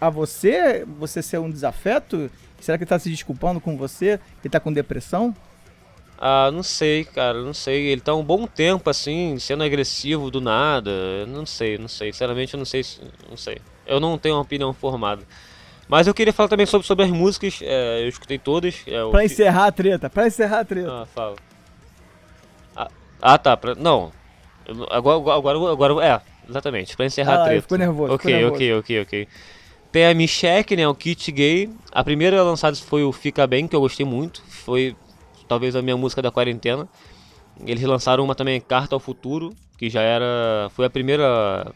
a você? Você ser um desafeto? Será que ele tá se desculpando com você? Ele tá com depressão? Ah, não sei, cara, não sei. Ele tá um bom tempo, assim, sendo agressivo do nada. Eu Não sei, não sei. Sinceramente, eu não sei. se- Não sei. Eu não tenho uma opinião formada. Mas eu queria falar também sobre, sobre as músicas. é, eu escutei todas. É, Pra encerrar a treta, pra encerrar a treta. Ah, fala. Ah, ah, tá. Pra... Não. Eu Agora, agora, agora, é, exatamente. Pra encerrar Ah a treta. ficou nervoso, Ok, ficou nervoso. ok, ok, ok. Tem a Michelle, né? O Kit Gay. A primeira lançada foi o Fica Bem, que eu gostei muito. Foi talvez a minha música da quarentena. Eles lançaram uma também, Carta ao Futuro, que já era. Foi a primeira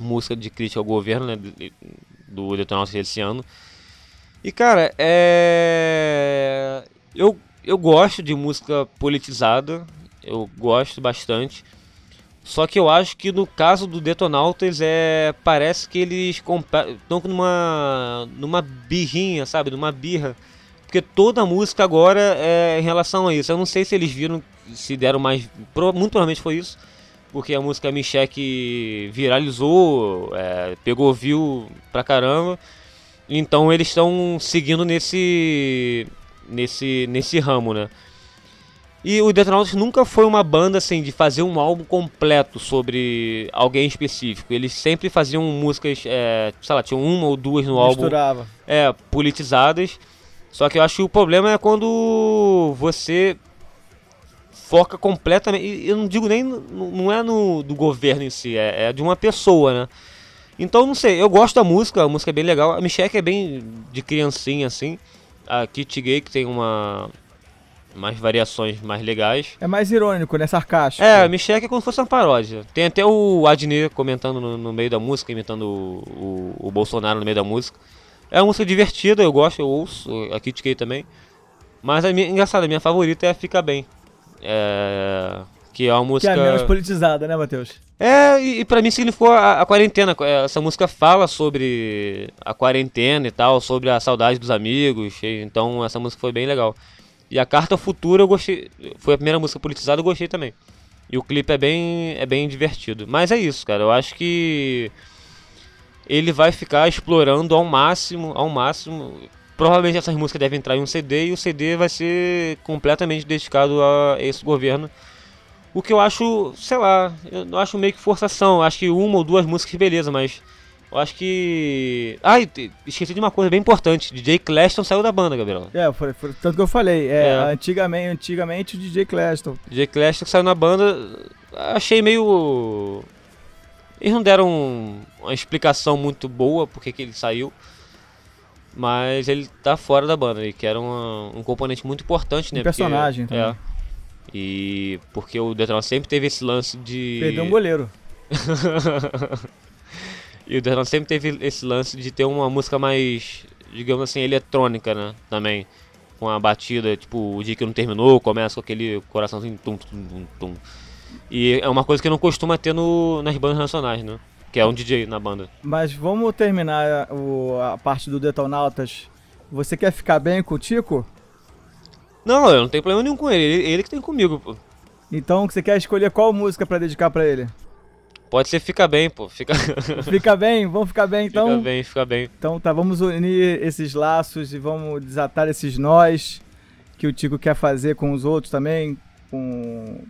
música de crítica ao governo, né? Do Detonautas desse ano. E cara, é. Eu, eu gosto de música politizada. Eu gosto bastante. Só que eu acho que no caso do Detonautas é parece que eles estão numa numa birrinha, sabe, numa birra, porque toda a música agora é em relação a isso. Eu não sei se eles viram, se deram mais, muito provavelmente foi isso, porque a música Michek viralizou, é, pegou view pra caramba. Então eles estão seguindo nesse nesse nesse ramo, né? E o Detonautas nunca foi uma banda assim de fazer um álbum completo sobre alguém específico. Eles sempre faziam músicas, é, sei lá, tinham uma ou duas no álbum Misturava. é, politizadas. Só que eu acho que o problema é quando você foca completamente. e Eu não digo nem. Não é no do governo em si, é, é de uma pessoa, né? Então não sei, eu gosto da música, a música é bem legal. A Michelle é bem de criancinha assim. A Kit Gay que tem uma. Mais variações mais legais. É mais irônico, né? Sarcástico. É, Michelle é como se fosse uma paródia. Tem até o Adnet comentando no, no meio da música, imitando o, o, o Bolsonaro no meio da música. É uma música divertida, eu gosto, eu ouço, a K também. Mas a minha, engraçado, a minha favorita é Fica Bem. É, que é uma Que música. é menos politizada, né, Matheus? É, e, e pra mim significou a, a quarentena. Essa música fala sobre a quarentena e tal, sobre a saudade dos amigos. então essa música foi bem legal. E a Carta ao Futuro eu gostei. Foi a primeira música politizada, eu gostei também. E o clipe é bem, é bem divertido. Mas é isso, cara. Eu acho que ele vai ficar explorando ao máximo, ao máximo. Provavelmente essas músicas devem entrar em um CD e o CD vai ser completamente dedicado a esse governo. O que eu acho, sei lá, eu acho meio que forçação. Acho que uma ou duas músicas, beleza, mas eu acho que. Ai, esqueci de uma coisa bem importante: DJ Claston saiu da banda, Gabriel. É, foi, foi tanto que eu falei. É, É. Antigamente, antigamente o DJ Claston. DJ Claston saiu na banda, achei meio. Eles não deram uma explicação muito boa porque que ele saiu. Mas ele tá fora da banda, e que era uma- um componente muito importante, né? Um personagem porque, também. É. E porque o Detroit sempre teve esse lance de. Perdeu um goleiro. [LAUGHS] E o Detroit sempre teve esse lance de ter uma música mais, digamos assim, eletrônica, né? Também. Com a batida, tipo, o dia que não terminou, começa com aquele coraçãozinho tum, tum, tum, tum. E é uma coisa que não costuma ter no, nas bandas nacionais, né? Que é um DJ na banda. Mas vamos terminar o- a parte do Detonautas. Você quer ficar bem com o Tico? Não, eu não tenho problema nenhum com ele. Ele, ele que tem comigo, pô. Então você quer escolher qual música pra dedicar pra ele? Pode ser fica bem, pô. Fica, [LAUGHS] Fica bem? Vamos ficar bem então? fica bem, fica bem. Então tá, vamos unir esses laços e vamos desatar esses nós que o Tico quer fazer com os outros também, com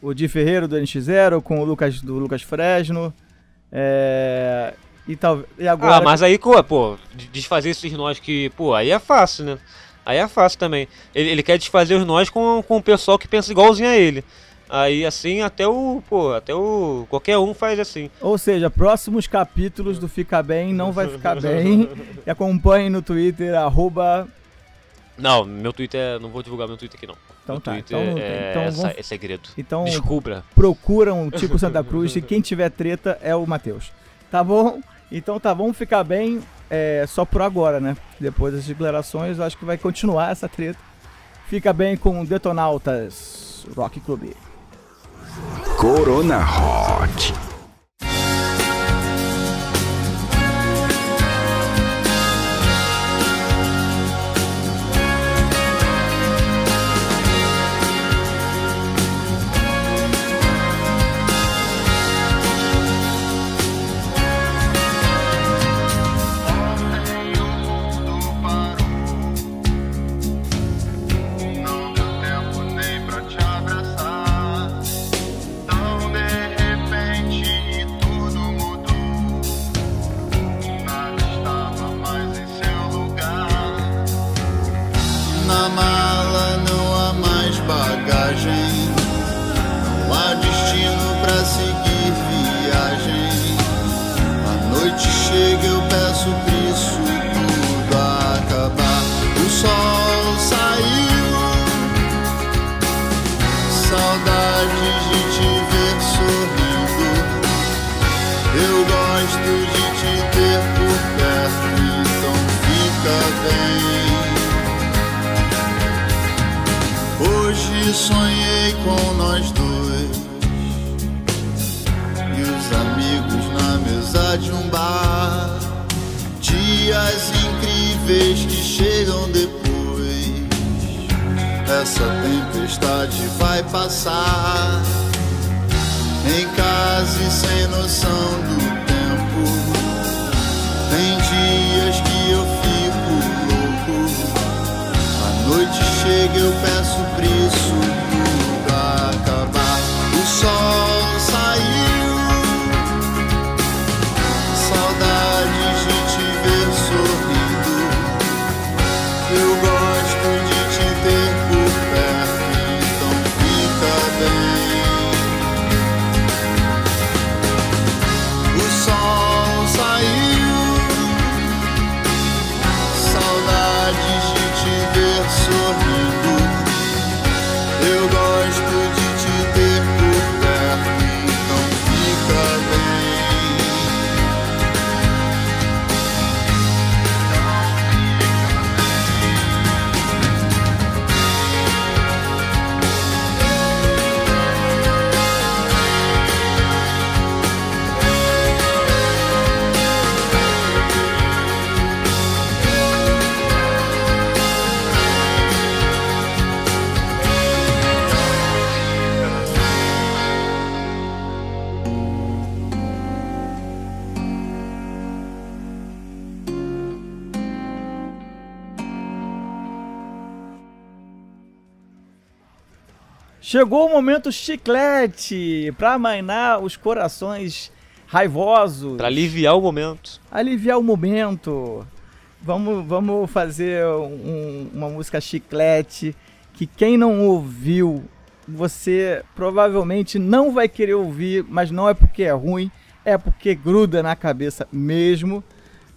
o Di Ferreiro do NX0, com o Lucas do Lucas Fresno. É, e, tal, e agora Ah, mas aí, pô, pô, de- desfazer esses nós que, pô, aí é fácil, né? Aí é fácil também. Ele, ele quer desfazer os nós com, com o pessoal que pensa igualzinho a ele. Aí assim, até o, pô, até o. Qualquer um faz assim. Ou seja, próximos capítulos do Fica Bem não vai ficar bem. [LAUGHS] E acompanhe no Twitter, arroba. Não, meu Twitter é. Não vou divulgar meu Twitter aqui não. Então meu tá, Twitter então não tem. é, Então vamos- é segredo. Então Descubra. procuram o Tico Santa [LAUGHS] Cruz e quem tiver treta é o Matheus. Tá bom? Então tá, vamos ficar bem é, só por agora, né? Depois das declarações, eu acho que vai continuar essa treta. Fica bem com Detonautas Rock Club. Corona Hot. Chegou o momento chiclete pra amainar os corações raivosos. Pra aliviar o momento. aliviar o momento. Vamos, vamos fazer um- uma música chiclete que quem não ouviu, você provavelmente não vai querer ouvir, mas não é porque é ruim, é porque gruda na cabeça mesmo.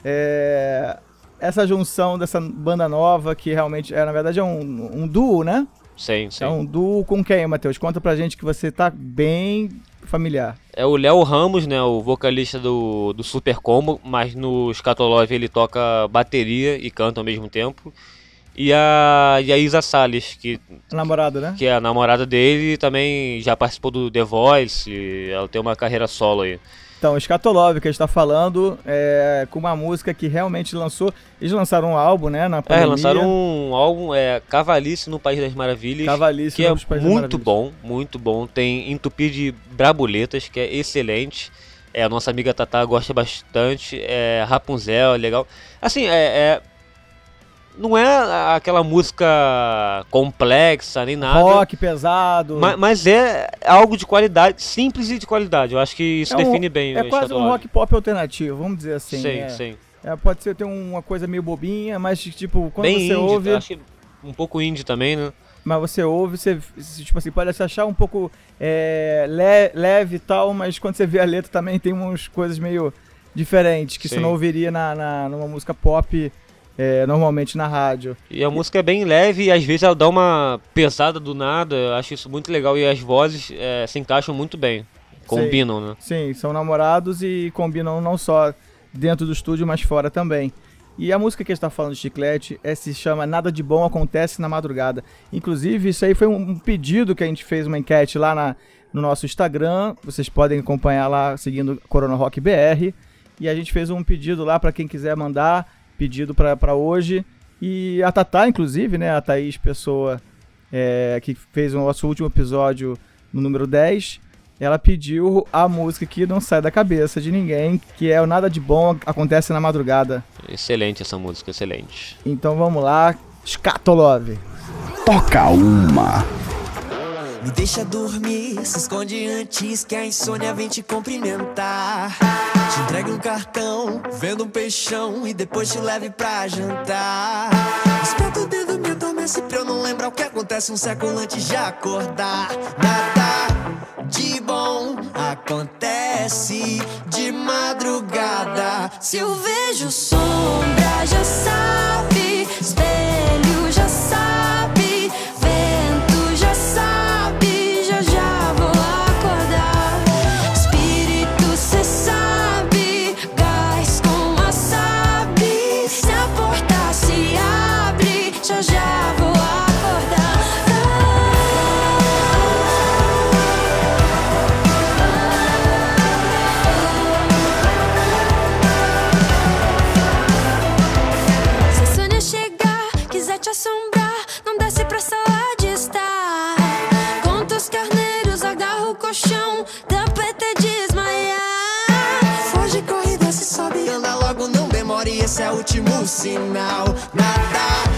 É, essa junção dessa banda nova, que realmente é, na verdade, é um, um duo, né? Sim, sim. Um duo com quem, Matheus? Conta pra gente que você tá bem familiar. É o Léo Ramos, né, o vocalista do, do Super Combo, mas no Scatolove ele toca bateria e canta ao mesmo tempo. E a, e a Isa Salles, que, Namorada, né? que é a namorada dele e também já participou do The Voice, ela tem uma carreira solo aí. Então, Scatolove, que a gente tá falando, é, com uma música que realmente lançou. Eles lançaram um álbum, né? Na É, pandemia. lançaram um álbum, é, Cavalice no País das Maravilhas, Cavalice que é nos Países das muito Maravilhas. bom, muito bom. Tem Entupi de Brabuletas, que é excelente. É, a nossa amiga Tatá gosta bastante. É, Rapunzel, é legal. Assim, é, é- Não é aquela música complexa nem nada. Rock pesado. ma- Mas, é algo de qualidade, simples e de qualidade. Eu acho que isso É um- define bem É quase um rock pop alternativo, vamos dizer assim. Sim, é. sim. É, pode ser ter uma coisa meio bobinha, mas tipo, quando Bem você indie, ouve. acho que um pouco indie também, né? Mas você ouve, você, tipo assim, pode se achar um pouco é, le- leve e tal, mas quando você vê a letra também tem umas coisas meio diferentes que você Sim. não ouviria na, na- numa música pop é, normalmente na rádio. E a música é bem leve e às vezes ela dá uma pesada do nada. Eu acho isso muito legal e as vozes eh, se encaixam muito bem. Combinam, né? Sim, são namorados e combinam não só dentro do estúdio, mas fora também. E a música que a gente tá falando de chiclete é, se chama Nada de Bom Acontece na Madrugada. Inclusive, isso aí foi um pedido que a gente fez uma enquete lá na- no nosso Instagram. Vocês podem acompanhar lá seguindo Corona Rock BR. E a gente fez um pedido lá para quem quiser mandar, pedido para hoje. E a Tatá, inclusive, né, a Thaís Pessoa, é, que fez o nosso último episódio no número 10, ela pediu a música que não sai da cabeça de ninguém, que é o Nada de Bom Acontece na Madrugada. Excelente essa música, excelente. Então vamos lá, Scatolove. Toca uma. Me deixa dormir, se esconde antes que a insônia vem te cumprimentar. Te entregue um cartão, vendo um peixão e depois te leve pra jantar. Espeta o dedo, me adormece pra eu não lembrar o que acontece um século antes de acordar. Nada de bom acontece de madrugada. Se eu vejo sombra, já sabe. Espelho esse é o último sinal. Nada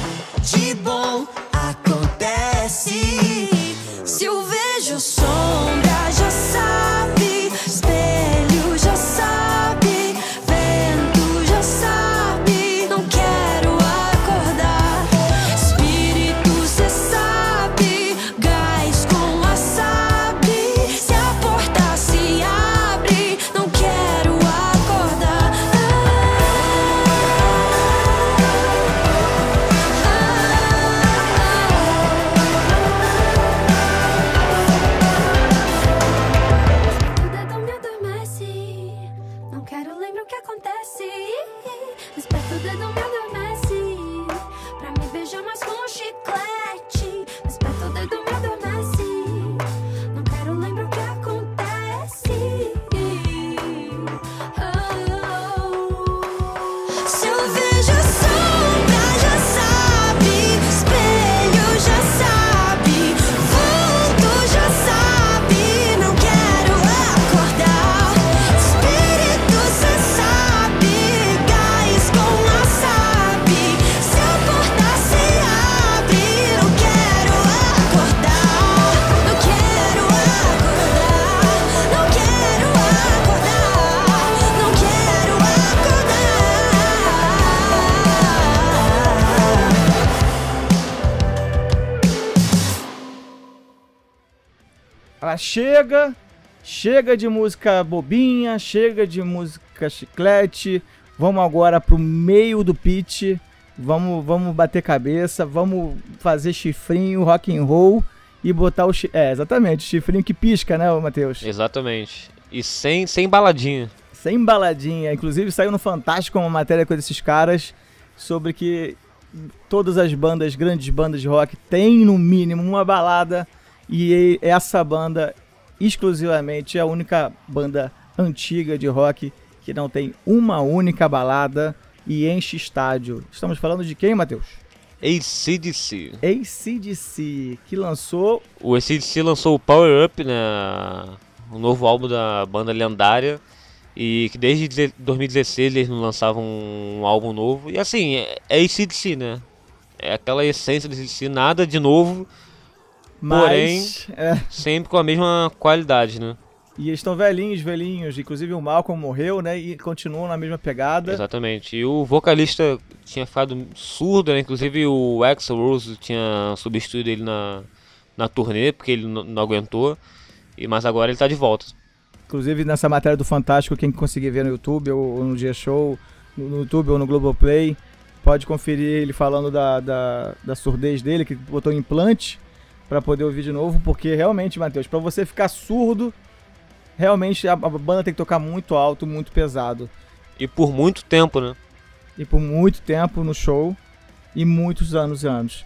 chega, chega de música bobinha, chega de música chiclete. Vamos agora pro meio do pitch. Vamos, vamos bater cabeça, vamos fazer chifrinho, rock and roll e botar o chi... é, exatamente, chifrinho que pisca, né, Matheus? Exatamente. E sem, sem baladinha. Sem baladinha. Inclusive saiu no Fantástico uma matéria com esses caras sobre que todas as bandas, grandes bandas de rock, têm no mínimo uma balada e essa banda exclusivamente é a única banda antiga de rock que não tem uma única balada e enche estádio. Estamos falando de quem, Matheus? ACDC. ACDC, que lançou O ACDC lançou o Power Up, né? O novo álbum da banda lendária. E que desde de- 2016 eles não lançavam um álbum novo. E assim, é, é ACDC, né? É aquela essência do ACDC, nada de novo, mas é, sempre com a mesma qualidade, né? e eles estão velhinhos, velhinhos, inclusive o Malcolm morreu, né, e continuam na mesma pegada. Exatamente. E o vocalista tinha ficado surdo, né? Inclusive o Axl Rose tinha substituído ele na, na turnê, porque ele não aguentou. E, mas agora ele tá de volta. Inclusive nessa matéria do Fantástico, quem conseguir ver no YouTube ou, no G-Show, no, no YouTube ou no Globoplay, pode conferir ele falando da, da, da surdez dele, que botou implante pra poder ouvir de novo, porque realmente, Matheus, pra você ficar surdo, realmente a, a banda tem que tocar muito alto, muito pesado. E por muito tempo, né? E por muito tempo no show, e muitos anos e anos.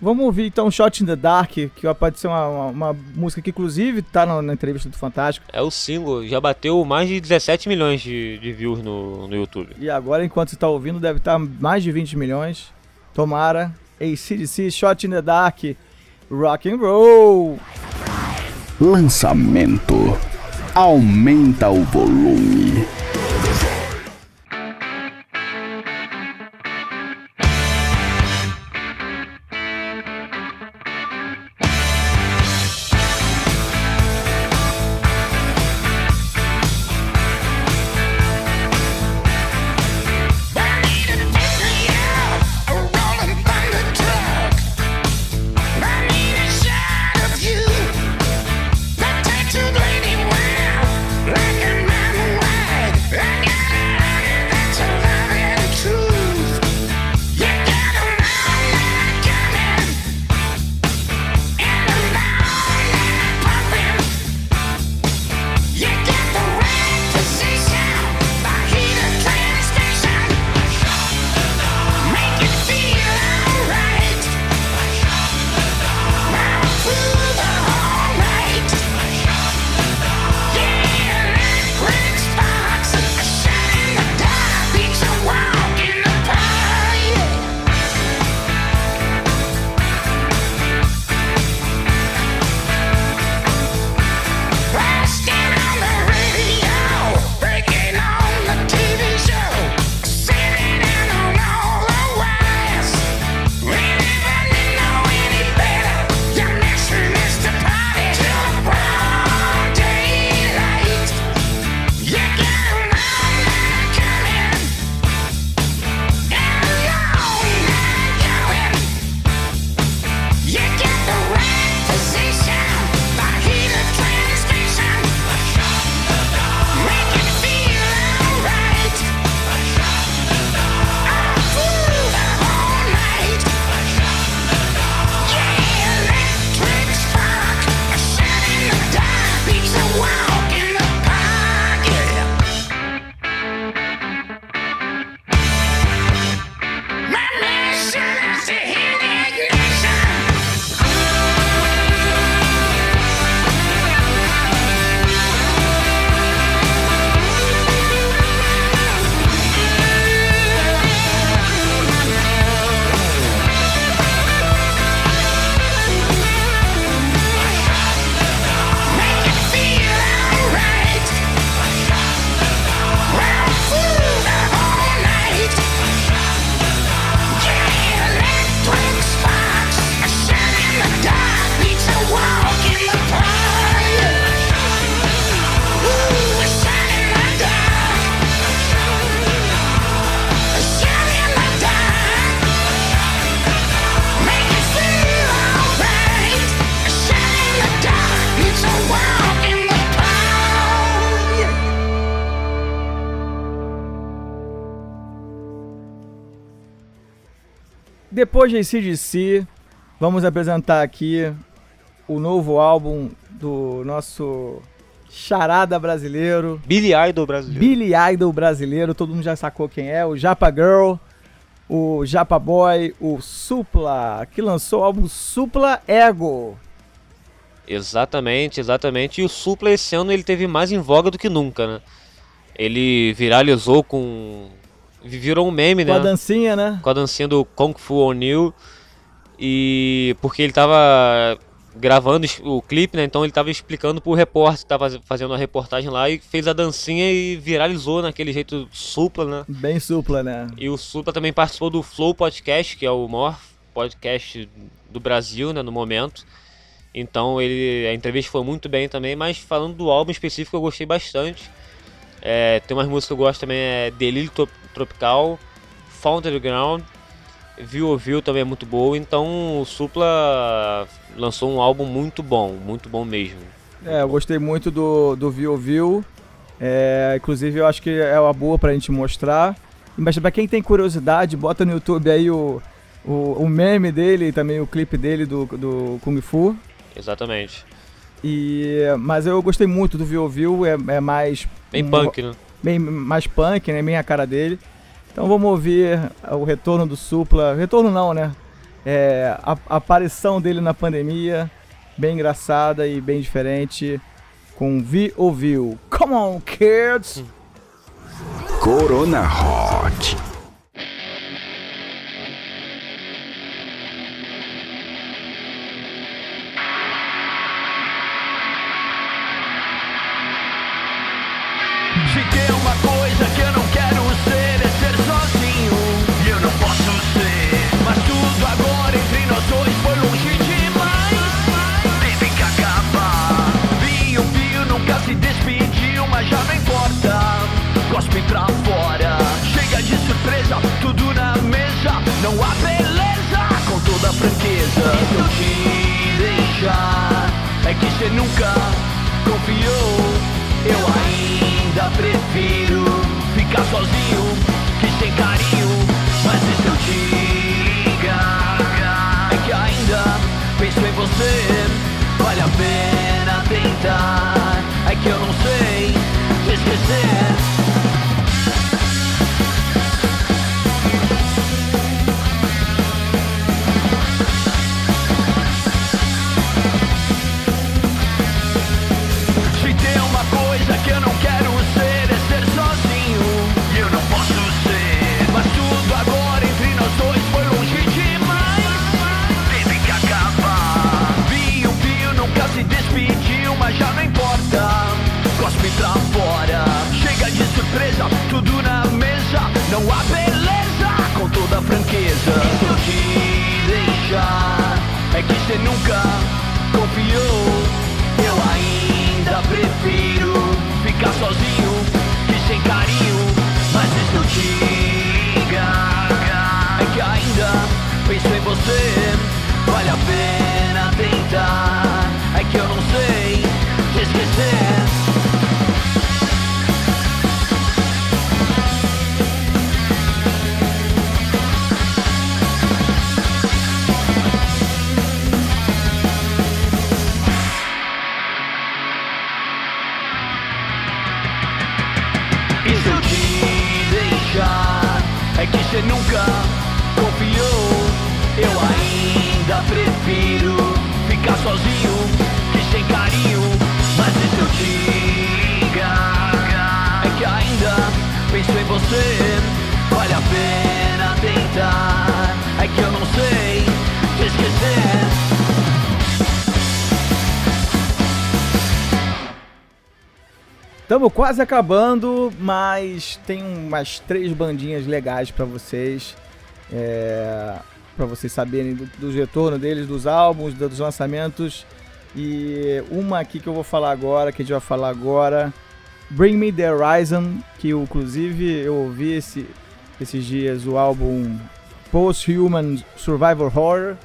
Vamos ouvir então Shot in the Dark, que pode ser uma, uma, uma música que inclusive tá na, na entrevista do Fantástico. É o single, já bateu mais de 17 milhões de, de views no, no YouTube. E agora, enquanto você tá ouvindo, deve estar mais de 20 milhões. Tomara. ACDC, Shot in the Dark, Rock and Roll. Lançamento. Aumenta o volume. Depois de ACDC, vamos apresentar aqui o novo álbum do nosso charada brasileiro, Billy Idol brasileiro. Billy Idol brasileiro, todo mundo já sacou quem é, o Japa Girl, o Japa Boy, o Supla, que lançou o álbum Supla Ego. Exatamente, exatamente. E o Supla esse ano ele teve mais em voga do que nunca, né? Ele viralizou com. Virou um meme, Com a né? dancinha, né? Com a dancinha do Kung Fu O'Neill. E. Porque ele tava gravando o clipe, né? Então ele tava explicando pro repórter que tava fazendo a reportagem lá e fez a dancinha e viralizou naquele jeito Supla, né? Bem supla, né? E o Supla também participou do Flow Podcast, que é o maior podcast do Brasil, né, no momento. Então ele, a entrevista foi muito bem também, mas falando do álbum específico eu gostei bastante. É, tem umas músicas que eu gosto também, é Delírio Trop- Tropical, Founded Ground, Viu Ouviu também é muito boa, então o Supla lançou um álbum muito bom, muito bom mesmo. É, eu gostei muito do, do Viu Viu. É, inclusive, eu acho que é uma boa pra gente mostrar. Mas pra quem tem curiosidade, bota no YouTube aí o, o, o meme dele e também o clipe dele do, do Kung Fu. Exatamente. E, mas eu gostei muito do Viu Viu, é, é mais. Bem um- punk, né? Bem mais punk, né? Bem a cara dele. Então vamos ouvir o retorno do Supla. Retorno não, né? É, a, a aparição dele na pandemia, bem engraçada e bem diferente, com Vi Ouviu. Come on, kids! Corona Hot. Não beleza Com toda franqueza E se eu te deixar. É que cê nunca confiou. Eu ainda prefiro ficar sozinho fora Chega de surpresa, tudo na mesa Não há beleza Com toda franqueza E se eu te deixar É que cê nunca confiou eu ainda prefiro ficar sozinho que sem carinho. Mas e se eu te ligar? É que ainda penso em você. Vale a pena tentar. Penso em você. Vale a pena tentar. É que eu não sei te esquecer. Estamos quase acabando, mas tem umas três bandinhas legais pra vocês. É, para vocês saberem do, do retorno deles, dos álbuns, dos lançamentos. E uma aqui que eu vou falar agora, que a gente vai falar agora. Bring Me The Horizon, que eu, inclusive eu ouvi esse, esses dias o álbum Post-Human Survivor Horror,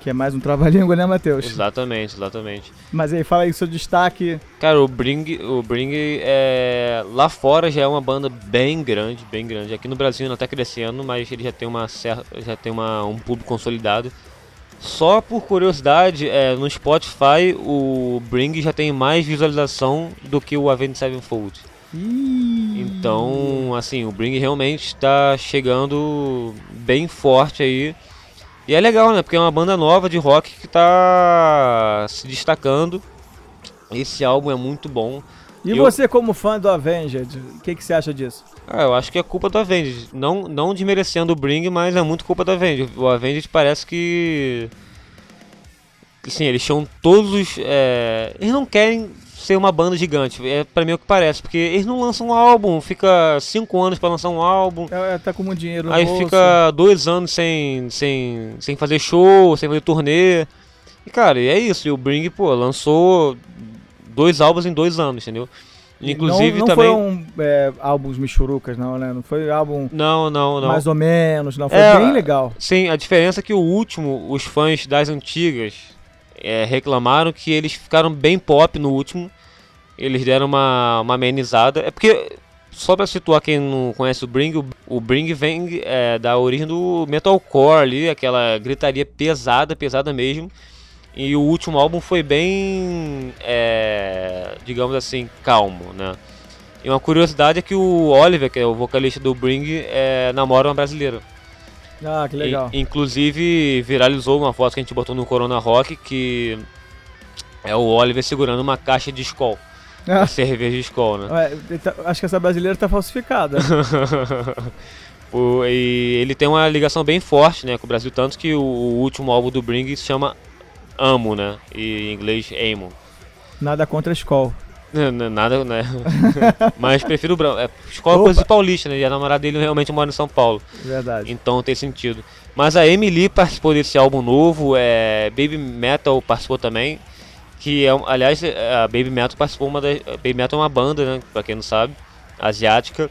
Que é mais um trava-língua, né, Matheus? Exatamente, exatamente. Mas aí, fala aí seu destaque. Cara, o Bring, o Bring é, lá fora já é uma banda bem grande, bem grande. Aqui no Brasil não tá crescendo, mas ele já tem uma já tem uma, um público consolidado. Só por curiosidade, é, no Spotify o Bring já tem mais visualização do que o Avenged Sevenfold. Ih, Então, assim, o Bring realmente está chegando bem forte aí. E é legal, né? Porque é uma banda nova de rock que tá se destacando. Esse álbum é muito bom. E eu- você, como fã do Avenged, o que, que você acha disso? Ah, eu acho que é culpa do Avenged. Não, não desmerecendo o Bring, mas é muito culpa do Avenged. O Avenged parece que. Sim, eles tinham todos os. é, Eles não querem ser uma banda gigante. É pra mim o que parece. Porque eles não lançam um álbum. Fica cinco anos pra lançar um álbum. É, tá com muito dinheiro no Aí bolso. fica dois anos sem, sem, sem fazer show, sem fazer turnê. E cara, e é isso. E o Bring, pô, lançou dois álbuns em dois anos, entendeu? Inclusive não, não também. foram é, álbuns michurucas, não, né? Não foi álbum Não, não, não. mais ou menos, não. Foi É, bem legal. Sim, a diferença é que o último, os fãs das antigas é, reclamaram que eles ficaram bem pop no último. Eles deram uma, uma amenizada. É porque, só pra situar quem não conhece o Bring, o, o Bring vem é, da origem do metalcore ali, aquela gritaria pesada, pesada mesmo. E o último álbum foi bem, é, digamos assim, calmo, né? E uma curiosidade é que o Oliver, que é o vocalista do Bring, é, namora uma brasileira. Ah, que legal. In- inclusive, viralizou uma foto que a gente botou no Corona Rock que é o Oliver segurando uma caixa de Skol. [LAUGHS] Ah. Cerveja de Skol, né? Ué, tá- acho que essa brasileira tá falsificada. [LAUGHS] O- e ele tem uma ligação bem forte né, com o Brasil, tanto que o, o último álbum do Bring se chama Amo, né? E em inglês Amo. Nada contra a escola. [LAUGHS] Nada, né? [LAUGHS] Mas prefiro o branco. É, escola é Opa. coisa de paulista, né? E a namorada dele realmente mora em São Paulo. Verdade. Então tem sentido. Mas a Emily participou desse álbum novo, é, Baby Metal participou também. Que é, aliás, é, a Baby Metal participou uma das. Baby Metal é uma banda, né? Pra quem não sabe, asiática.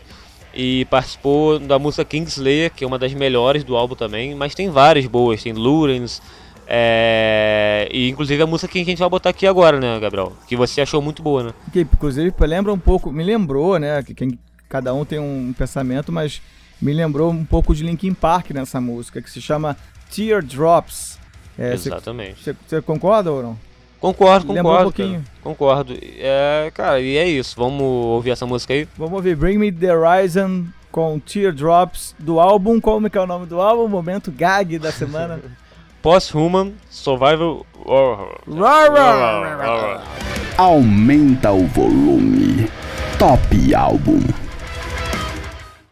E participou da música Kingslayer, que é uma das melhores do álbum também. Mas tem várias boas, tem Lurens. É, e inclusive a música que a gente vai botar aqui agora, né, Gabriel? Que você achou muito boa, né? Que, inclusive, lembra um pouco, me lembrou, né? Que cada um tem um pensamento, mas me lembrou um pouco de Linkin Park nessa música, que se chama Teardrops. É, Você Exatamente. concorda ou não? Concordo, Lembrou um concordo. pouquinho. cara. Concordo. É, cara, e é isso. Vamos ouvir essa música aí? Vamos ouvir Bring Me The Horizon com Teardrops do álbum. Como que é o nome do álbum? Momento gag da semana. [LAUGHS] Post-Human Survival Horror. Aumenta o volume. Top álbum.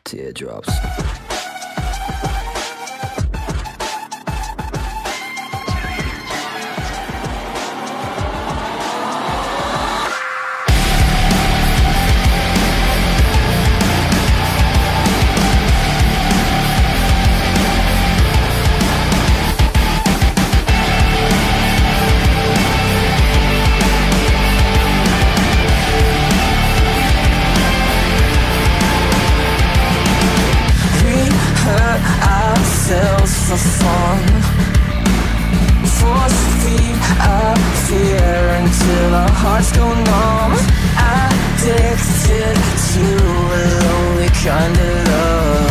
Teardrops. Teardrops till our hearts go numb. Addicted to a lonely kind of love.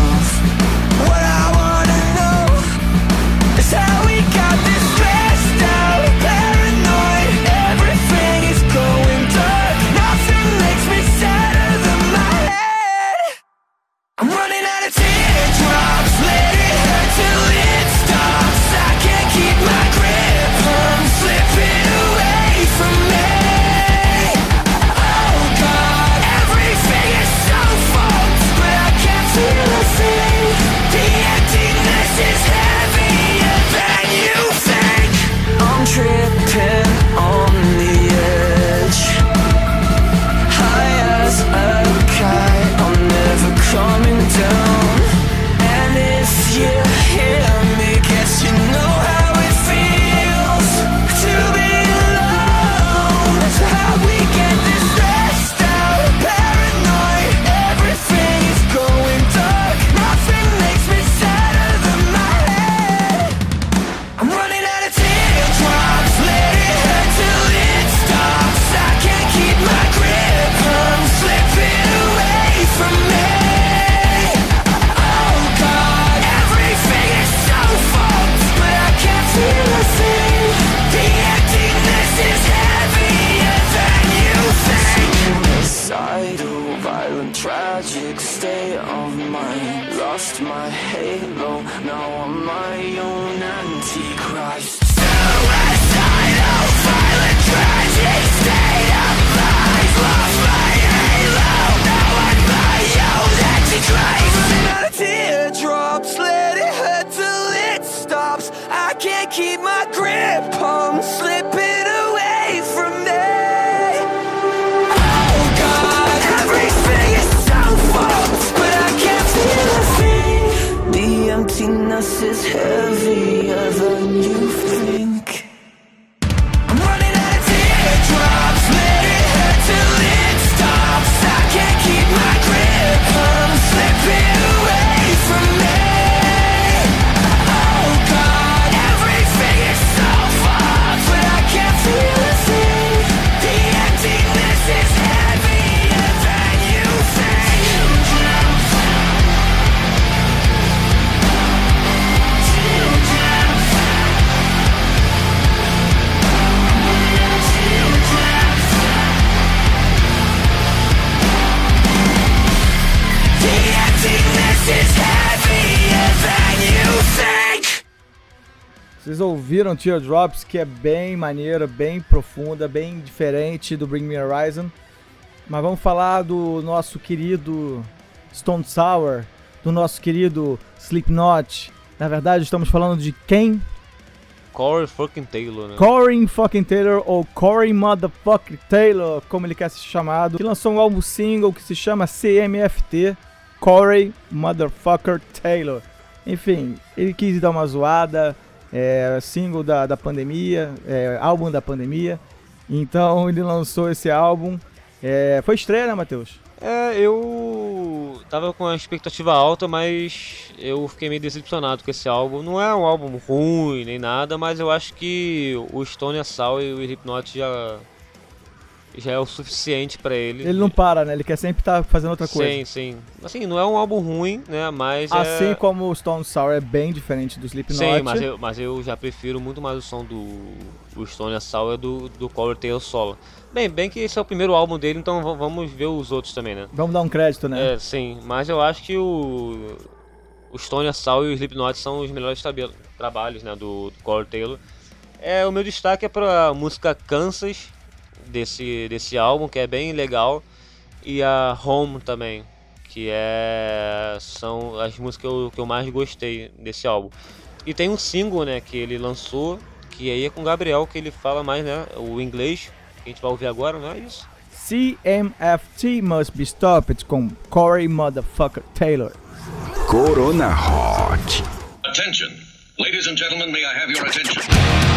Ouviram Teardrops, que é bem maneira, bem profunda, bem diferente do Bring Me Horizon. Mas vamos falar do nosso querido Stone Sour, do nosso querido Slipknot. Na verdade, estamos falando de quem? Corey fucking Taylor, né? Corey fucking Taylor ou Corey Motherfucking Taylor, como ele quer ser chamado, que lançou um álbum single que se chama CMFT, Corey Motherfucker Taylor. Enfim, ele quis dar uma zoada, é, single da, da pandemia, é, álbum da pandemia. Então ele lançou esse álbum. É, foi estreia, né, Matheus? É, eu tava com uma expectativa alta, mas eu fiquei meio decepcionado com esse álbum. Não é um álbum ruim nem nada, mas eu acho que o Stone Sour e o Slipknot já já é o suficiente pra ele. Ele não para, né? Ele quer sempre estar fazendo outra coisa. Sim, sim. Assim, não é um álbum ruim, né? Mas Assim é... como o Stone Sour é bem diferente do Slipknot. Sim, mas eu, mas eu já prefiro muito mais o som do o Stone Sour do, do Corey Taylor solo. Bem, bem que esse é o primeiro álbum dele, então vamos ver os outros também, né? Vamos dar um crédito, né? É, sim, mas eu acho que o, o Stone Sour e o Slipknot são os melhores trabalhos, né, do, do Corey Taylor. É, o meu destaque é pra música Kansas, desse, desse álbum, que é bem legal, e a Home também, que é são as músicas que eu, que eu mais gostei desse álbum. E tem um single, né, que ele lançou, que aí é com o Gabriel, que ele fala mais, né, o inglês, que a gente vai ouvir agora, não é isso? CMFT must be stopped com Corey Motherfucker Taylor. Corona Hot. Attention. Ladies and gentlemen, may I have your attention?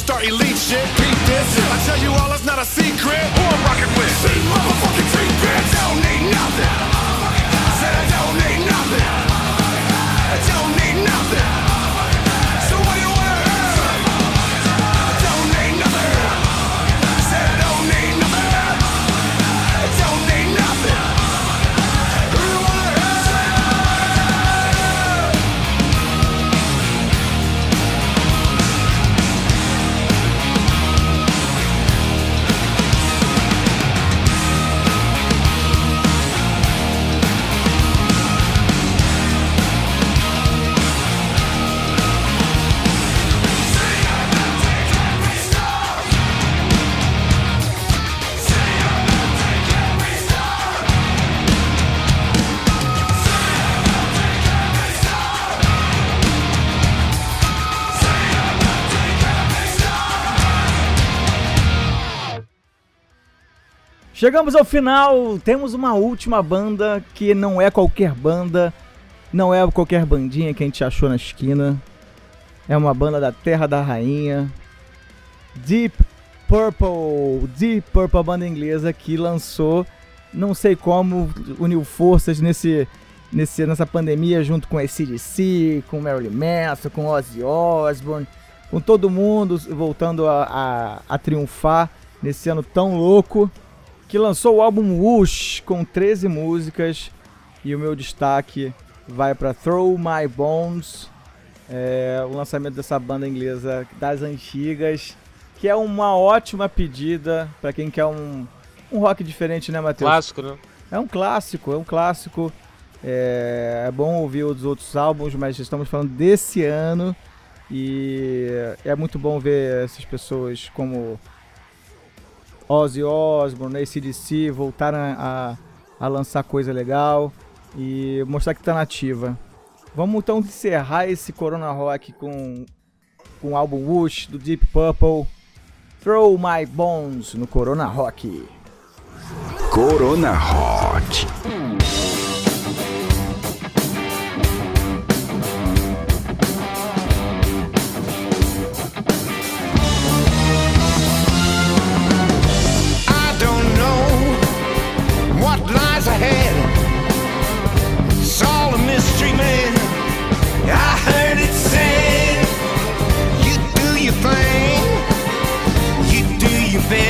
Battlestar Elite shit. Beat this. I tell you all, it's not a secret. Who I'm rocking with? See, motherfucking Chegamos ao final, temos uma última banda que não é qualquer banda, não é qualquer bandinha que a gente achou na esquina. É uma banda da Terra da Rainha, Deep Purple, Deep Purple, banda inglesa que lançou, não sei como, uniu forças nesse, nesse, nessa pandemia junto com a CDC, com Marilyn Manson, com Ozzy Osbourne, com todo mundo voltando a, a, a triunfar nesse ano tão louco que lançou o álbum Whoosh com 13 músicas e o meu destaque vai para Throw My Bones, é, o lançamento dessa banda inglesa das antigas, que é uma ótima pedida para quem quer um, um rock diferente, né, Matheus? Clássico, né? É um clássico, é um clássico. É, é bom ouvir os outros álbuns, mas estamos falando desse ano e é muito bom ver essas pessoas como Ozzy Osbourne, ACDC voltaram a, a lançar coisa legal e mostrar que tá nativa. Vamos então encerrar esse Corona Rock com, com o álbum Whoosh do Deep Purple. Throw My Bones no Corona Rock. Corona Hot. Lies ahead. All a mystery, man. I heard it said, you do your thing, you do your best.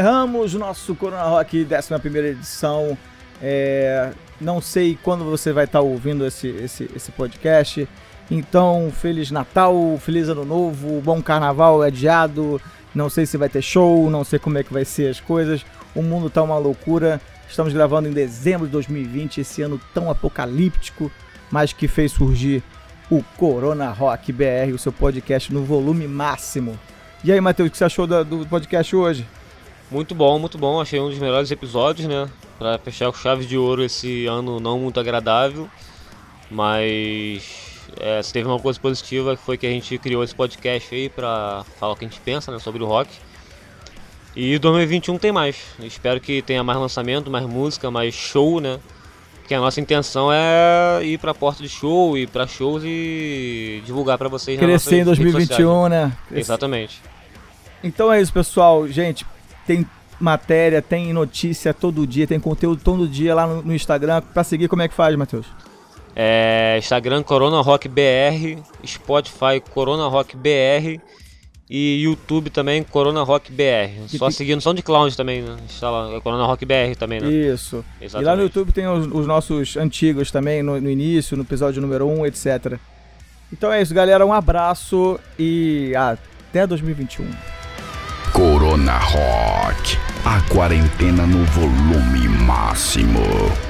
Encerramos o nosso Corona Rock 11 edição. É, não sei quando você vai estar ouvindo esse, esse, esse podcast. Então, Feliz Natal, Feliz Ano Novo, bom carnaval adiado. Não sei se vai ter show, não sei como é que vai ser as coisas. O mundo tá uma loucura. Estamos gravando em dezembro de 2020, esse ano tão apocalíptico, mas que fez surgir o Corona Rock BR, o seu podcast no volume máximo. E aí, Matheus, o que você achou do podcast hoje? Muito bom, muito bom. Achei um dos melhores episódios, né? Pra fechar com chave de ouro esse ano não muito agradável. Mas é, se teve uma coisa positiva que foi que a gente criou esse podcast aí pra falar o que a gente pensa né, sobre o rock. E 2021 tem mais. Espero que tenha mais lançamento, mais música, mais show, né? Porque a nossa intenção é ir pra porta de show, ir pra shows e divulgar pra vocês Crescer em nossas redes 2021, sociais, né? Exatamente. Então é isso, pessoal. Gente, tem matéria, tem notícia todo dia, tem conteúdo todo dia lá no, no Instagram. Pra seguir, como é que faz, Matheus? É, Instagram Corona Rock BR, Spotify Corona Rock BR e YouTube também Corona Rock BR. Só tem- seguir no SoundCloud também, né? Está lá, é Corona Rock BR também, né? Isso. E lá Exatamente. no YouTube tem os, os nossos antigos também, no, no início, no episódio número 1, etc. Então é isso, galera. Um abraço e até 2021. Corona Rock. A quarentena no volume máximo.